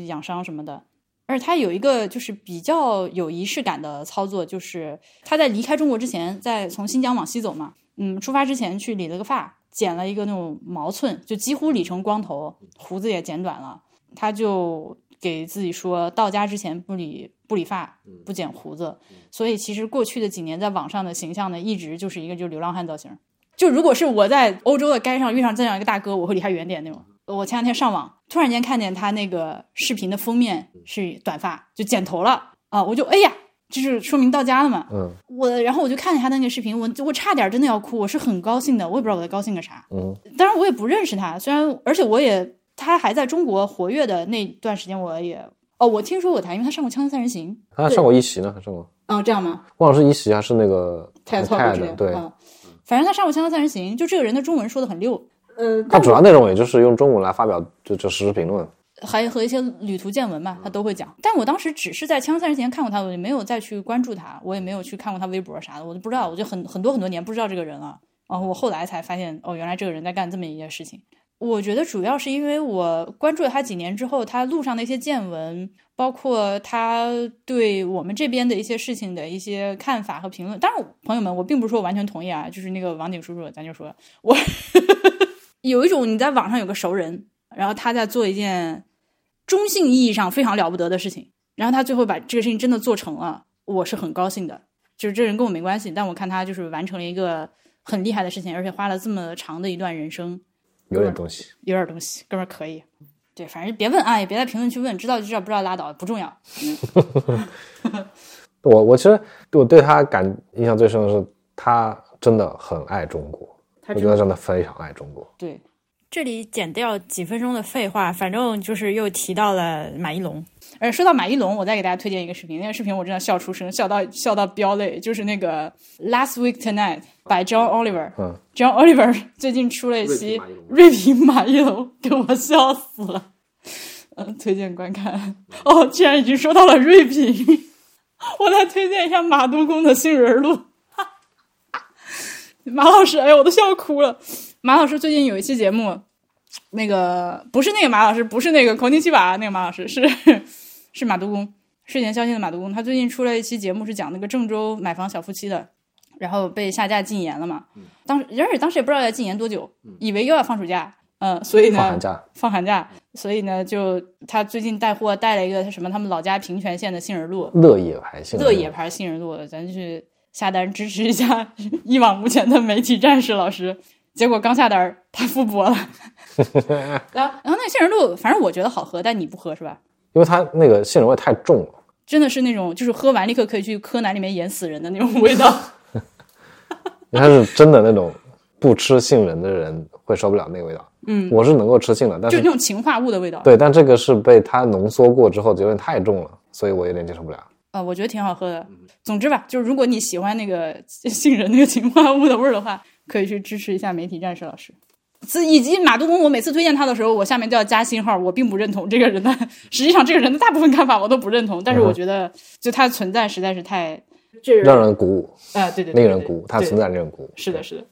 养伤什么的。而他有一个就是比较有仪式感的操作，就是他在离开中国之前，在从新疆往西走嘛，嗯，出发之前去理了个发，剪了一个那种毛寸，就几乎理成光头，胡子也剪短了。他就给自己说到家之前不理不理发不剪胡子，所以其实过去的几年在网上的形象呢，一直就是一个就流浪汉造型。就如果是我在欧洲的街上遇上这样一个大哥，我会离他远点那种。我前两天上网，突然间看见他那个视频的封面是短发，就剪头了啊！我就哎呀，就是说明到家了嘛。嗯。我然后我就看见他那个视频，我我差点真的要哭，我是很高兴的，我也不知道我在高兴个啥。嗯。当然我也不认识他，虽然而且我也。他还在中国活跃的那段时间，我也哦，我听说过他，因为他上过《锵锵三人行》，他上过一席呢，还上过。嗯，这样吗？忘了是一席还是那个太太的，对，反正他上过《锵锵三人行》，就这个人的中文说的很溜。呃，他主要内容也就是用中文来发表就就实时评论，还和一些旅途见闻嘛，他都会讲。但我当时只是在《锵锵三人行》看过他，我就没有再去关注他，我也没有去看过他微博啥的，我就不知道，我就很很多很多年不知道这个人了。然后我后来才发现，哦，原来这个人在干这么一件事情。我觉得主要是因为我关注了他几年之后，他路上的一些见闻，包括他对我们这边的一些事情的一些看法和评论。当然，朋友们，我并不是说完全同意啊，就是那个王景叔叔，咱就说我有一种你在网上有个熟人，然后他在做一件中性意义上非常了不得的事情，然后他最后把这个事情真的做成了，我是很高兴的。就是这人跟我没关系，但我看他就是完成了一个很厉害的事情，而且花了这么长的一段人生。有点东西，有点东西，哥们儿可以。对，反正别问啊，也别在评论区问，知道就知道，不知道拉倒，不重要。(laughs) 我我其实我对他感印象最深的是，他真的很爱中国。我觉得真的非常爱中国。对。这里剪掉几分钟的废话，反正就是又提到了马一龙。而说到马一龙，我再给大家推荐一个视频，那个视频我真的笑出声，笑到笑到飙泪，就是那个 Last Week Tonight by John Oliver。嗯，John Oliver (laughs) 最近出了一期瑞平马一龙，给我笑死了。嗯，(laughs) 推荐观看。哦，既然已经说到了瑞平，(laughs) 我再推荐一下马东工的《杏仁露》。(laughs) 马老师，哎呀，我都笑哭了。马老师最近有一期节目，那个不是那个马老师，不是那个孔尼奇瓦那个马老师，是是马督工，睡前消息的马督工。他最近出了一期节目，是讲那个郑州买房小夫妻的，然后被下架禁言了嘛。当时而且当时也不知道要禁言多久，以为又要放暑假，嗯，所以呢，放寒假，放寒假，所以呢，就他最近带货带了一个什么他们老家平泉县的杏仁露，乐野牌杏仁露乐野牌杏仁露，咱就去下单支持一下 (laughs) 一往无前的媒体战士老师。结果刚下单，他复播了。(laughs) 然后，然后那个杏仁露，反正我觉得好喝，但你不喝是吧？因为它那个杏仁味太重了。真的是那种，就是喝完立刻可以去柯南里面演死人的那种味道。(laughs) 它是真的那种不吃杏仁的人会受不了那个味道。嗯，我是能够吃杏仁，但是就那种氰化物的味道。对，但这个是被它浓缩过之后，就有点太重了，所以我有点接受不了。呃，我觉得挺好喝的。总之吧，就是如果你喜欢那个杏仁那个氰化物的味儿的话，可以去支持一下媒体战士老师。自以及马杜工，我每次推荐他的时候，我下面都要加星号。我并不认同这个人的，实际上这个人的大部分看法我都不认同。但是我觉得，就他的存在实在是太这让人鼓舞。啊，对对，令人鼓舞，他存在令人鼓舞。是的，是的。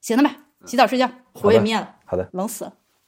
行了吧，洗澡睡觉，火也灭了，好的，冷死了。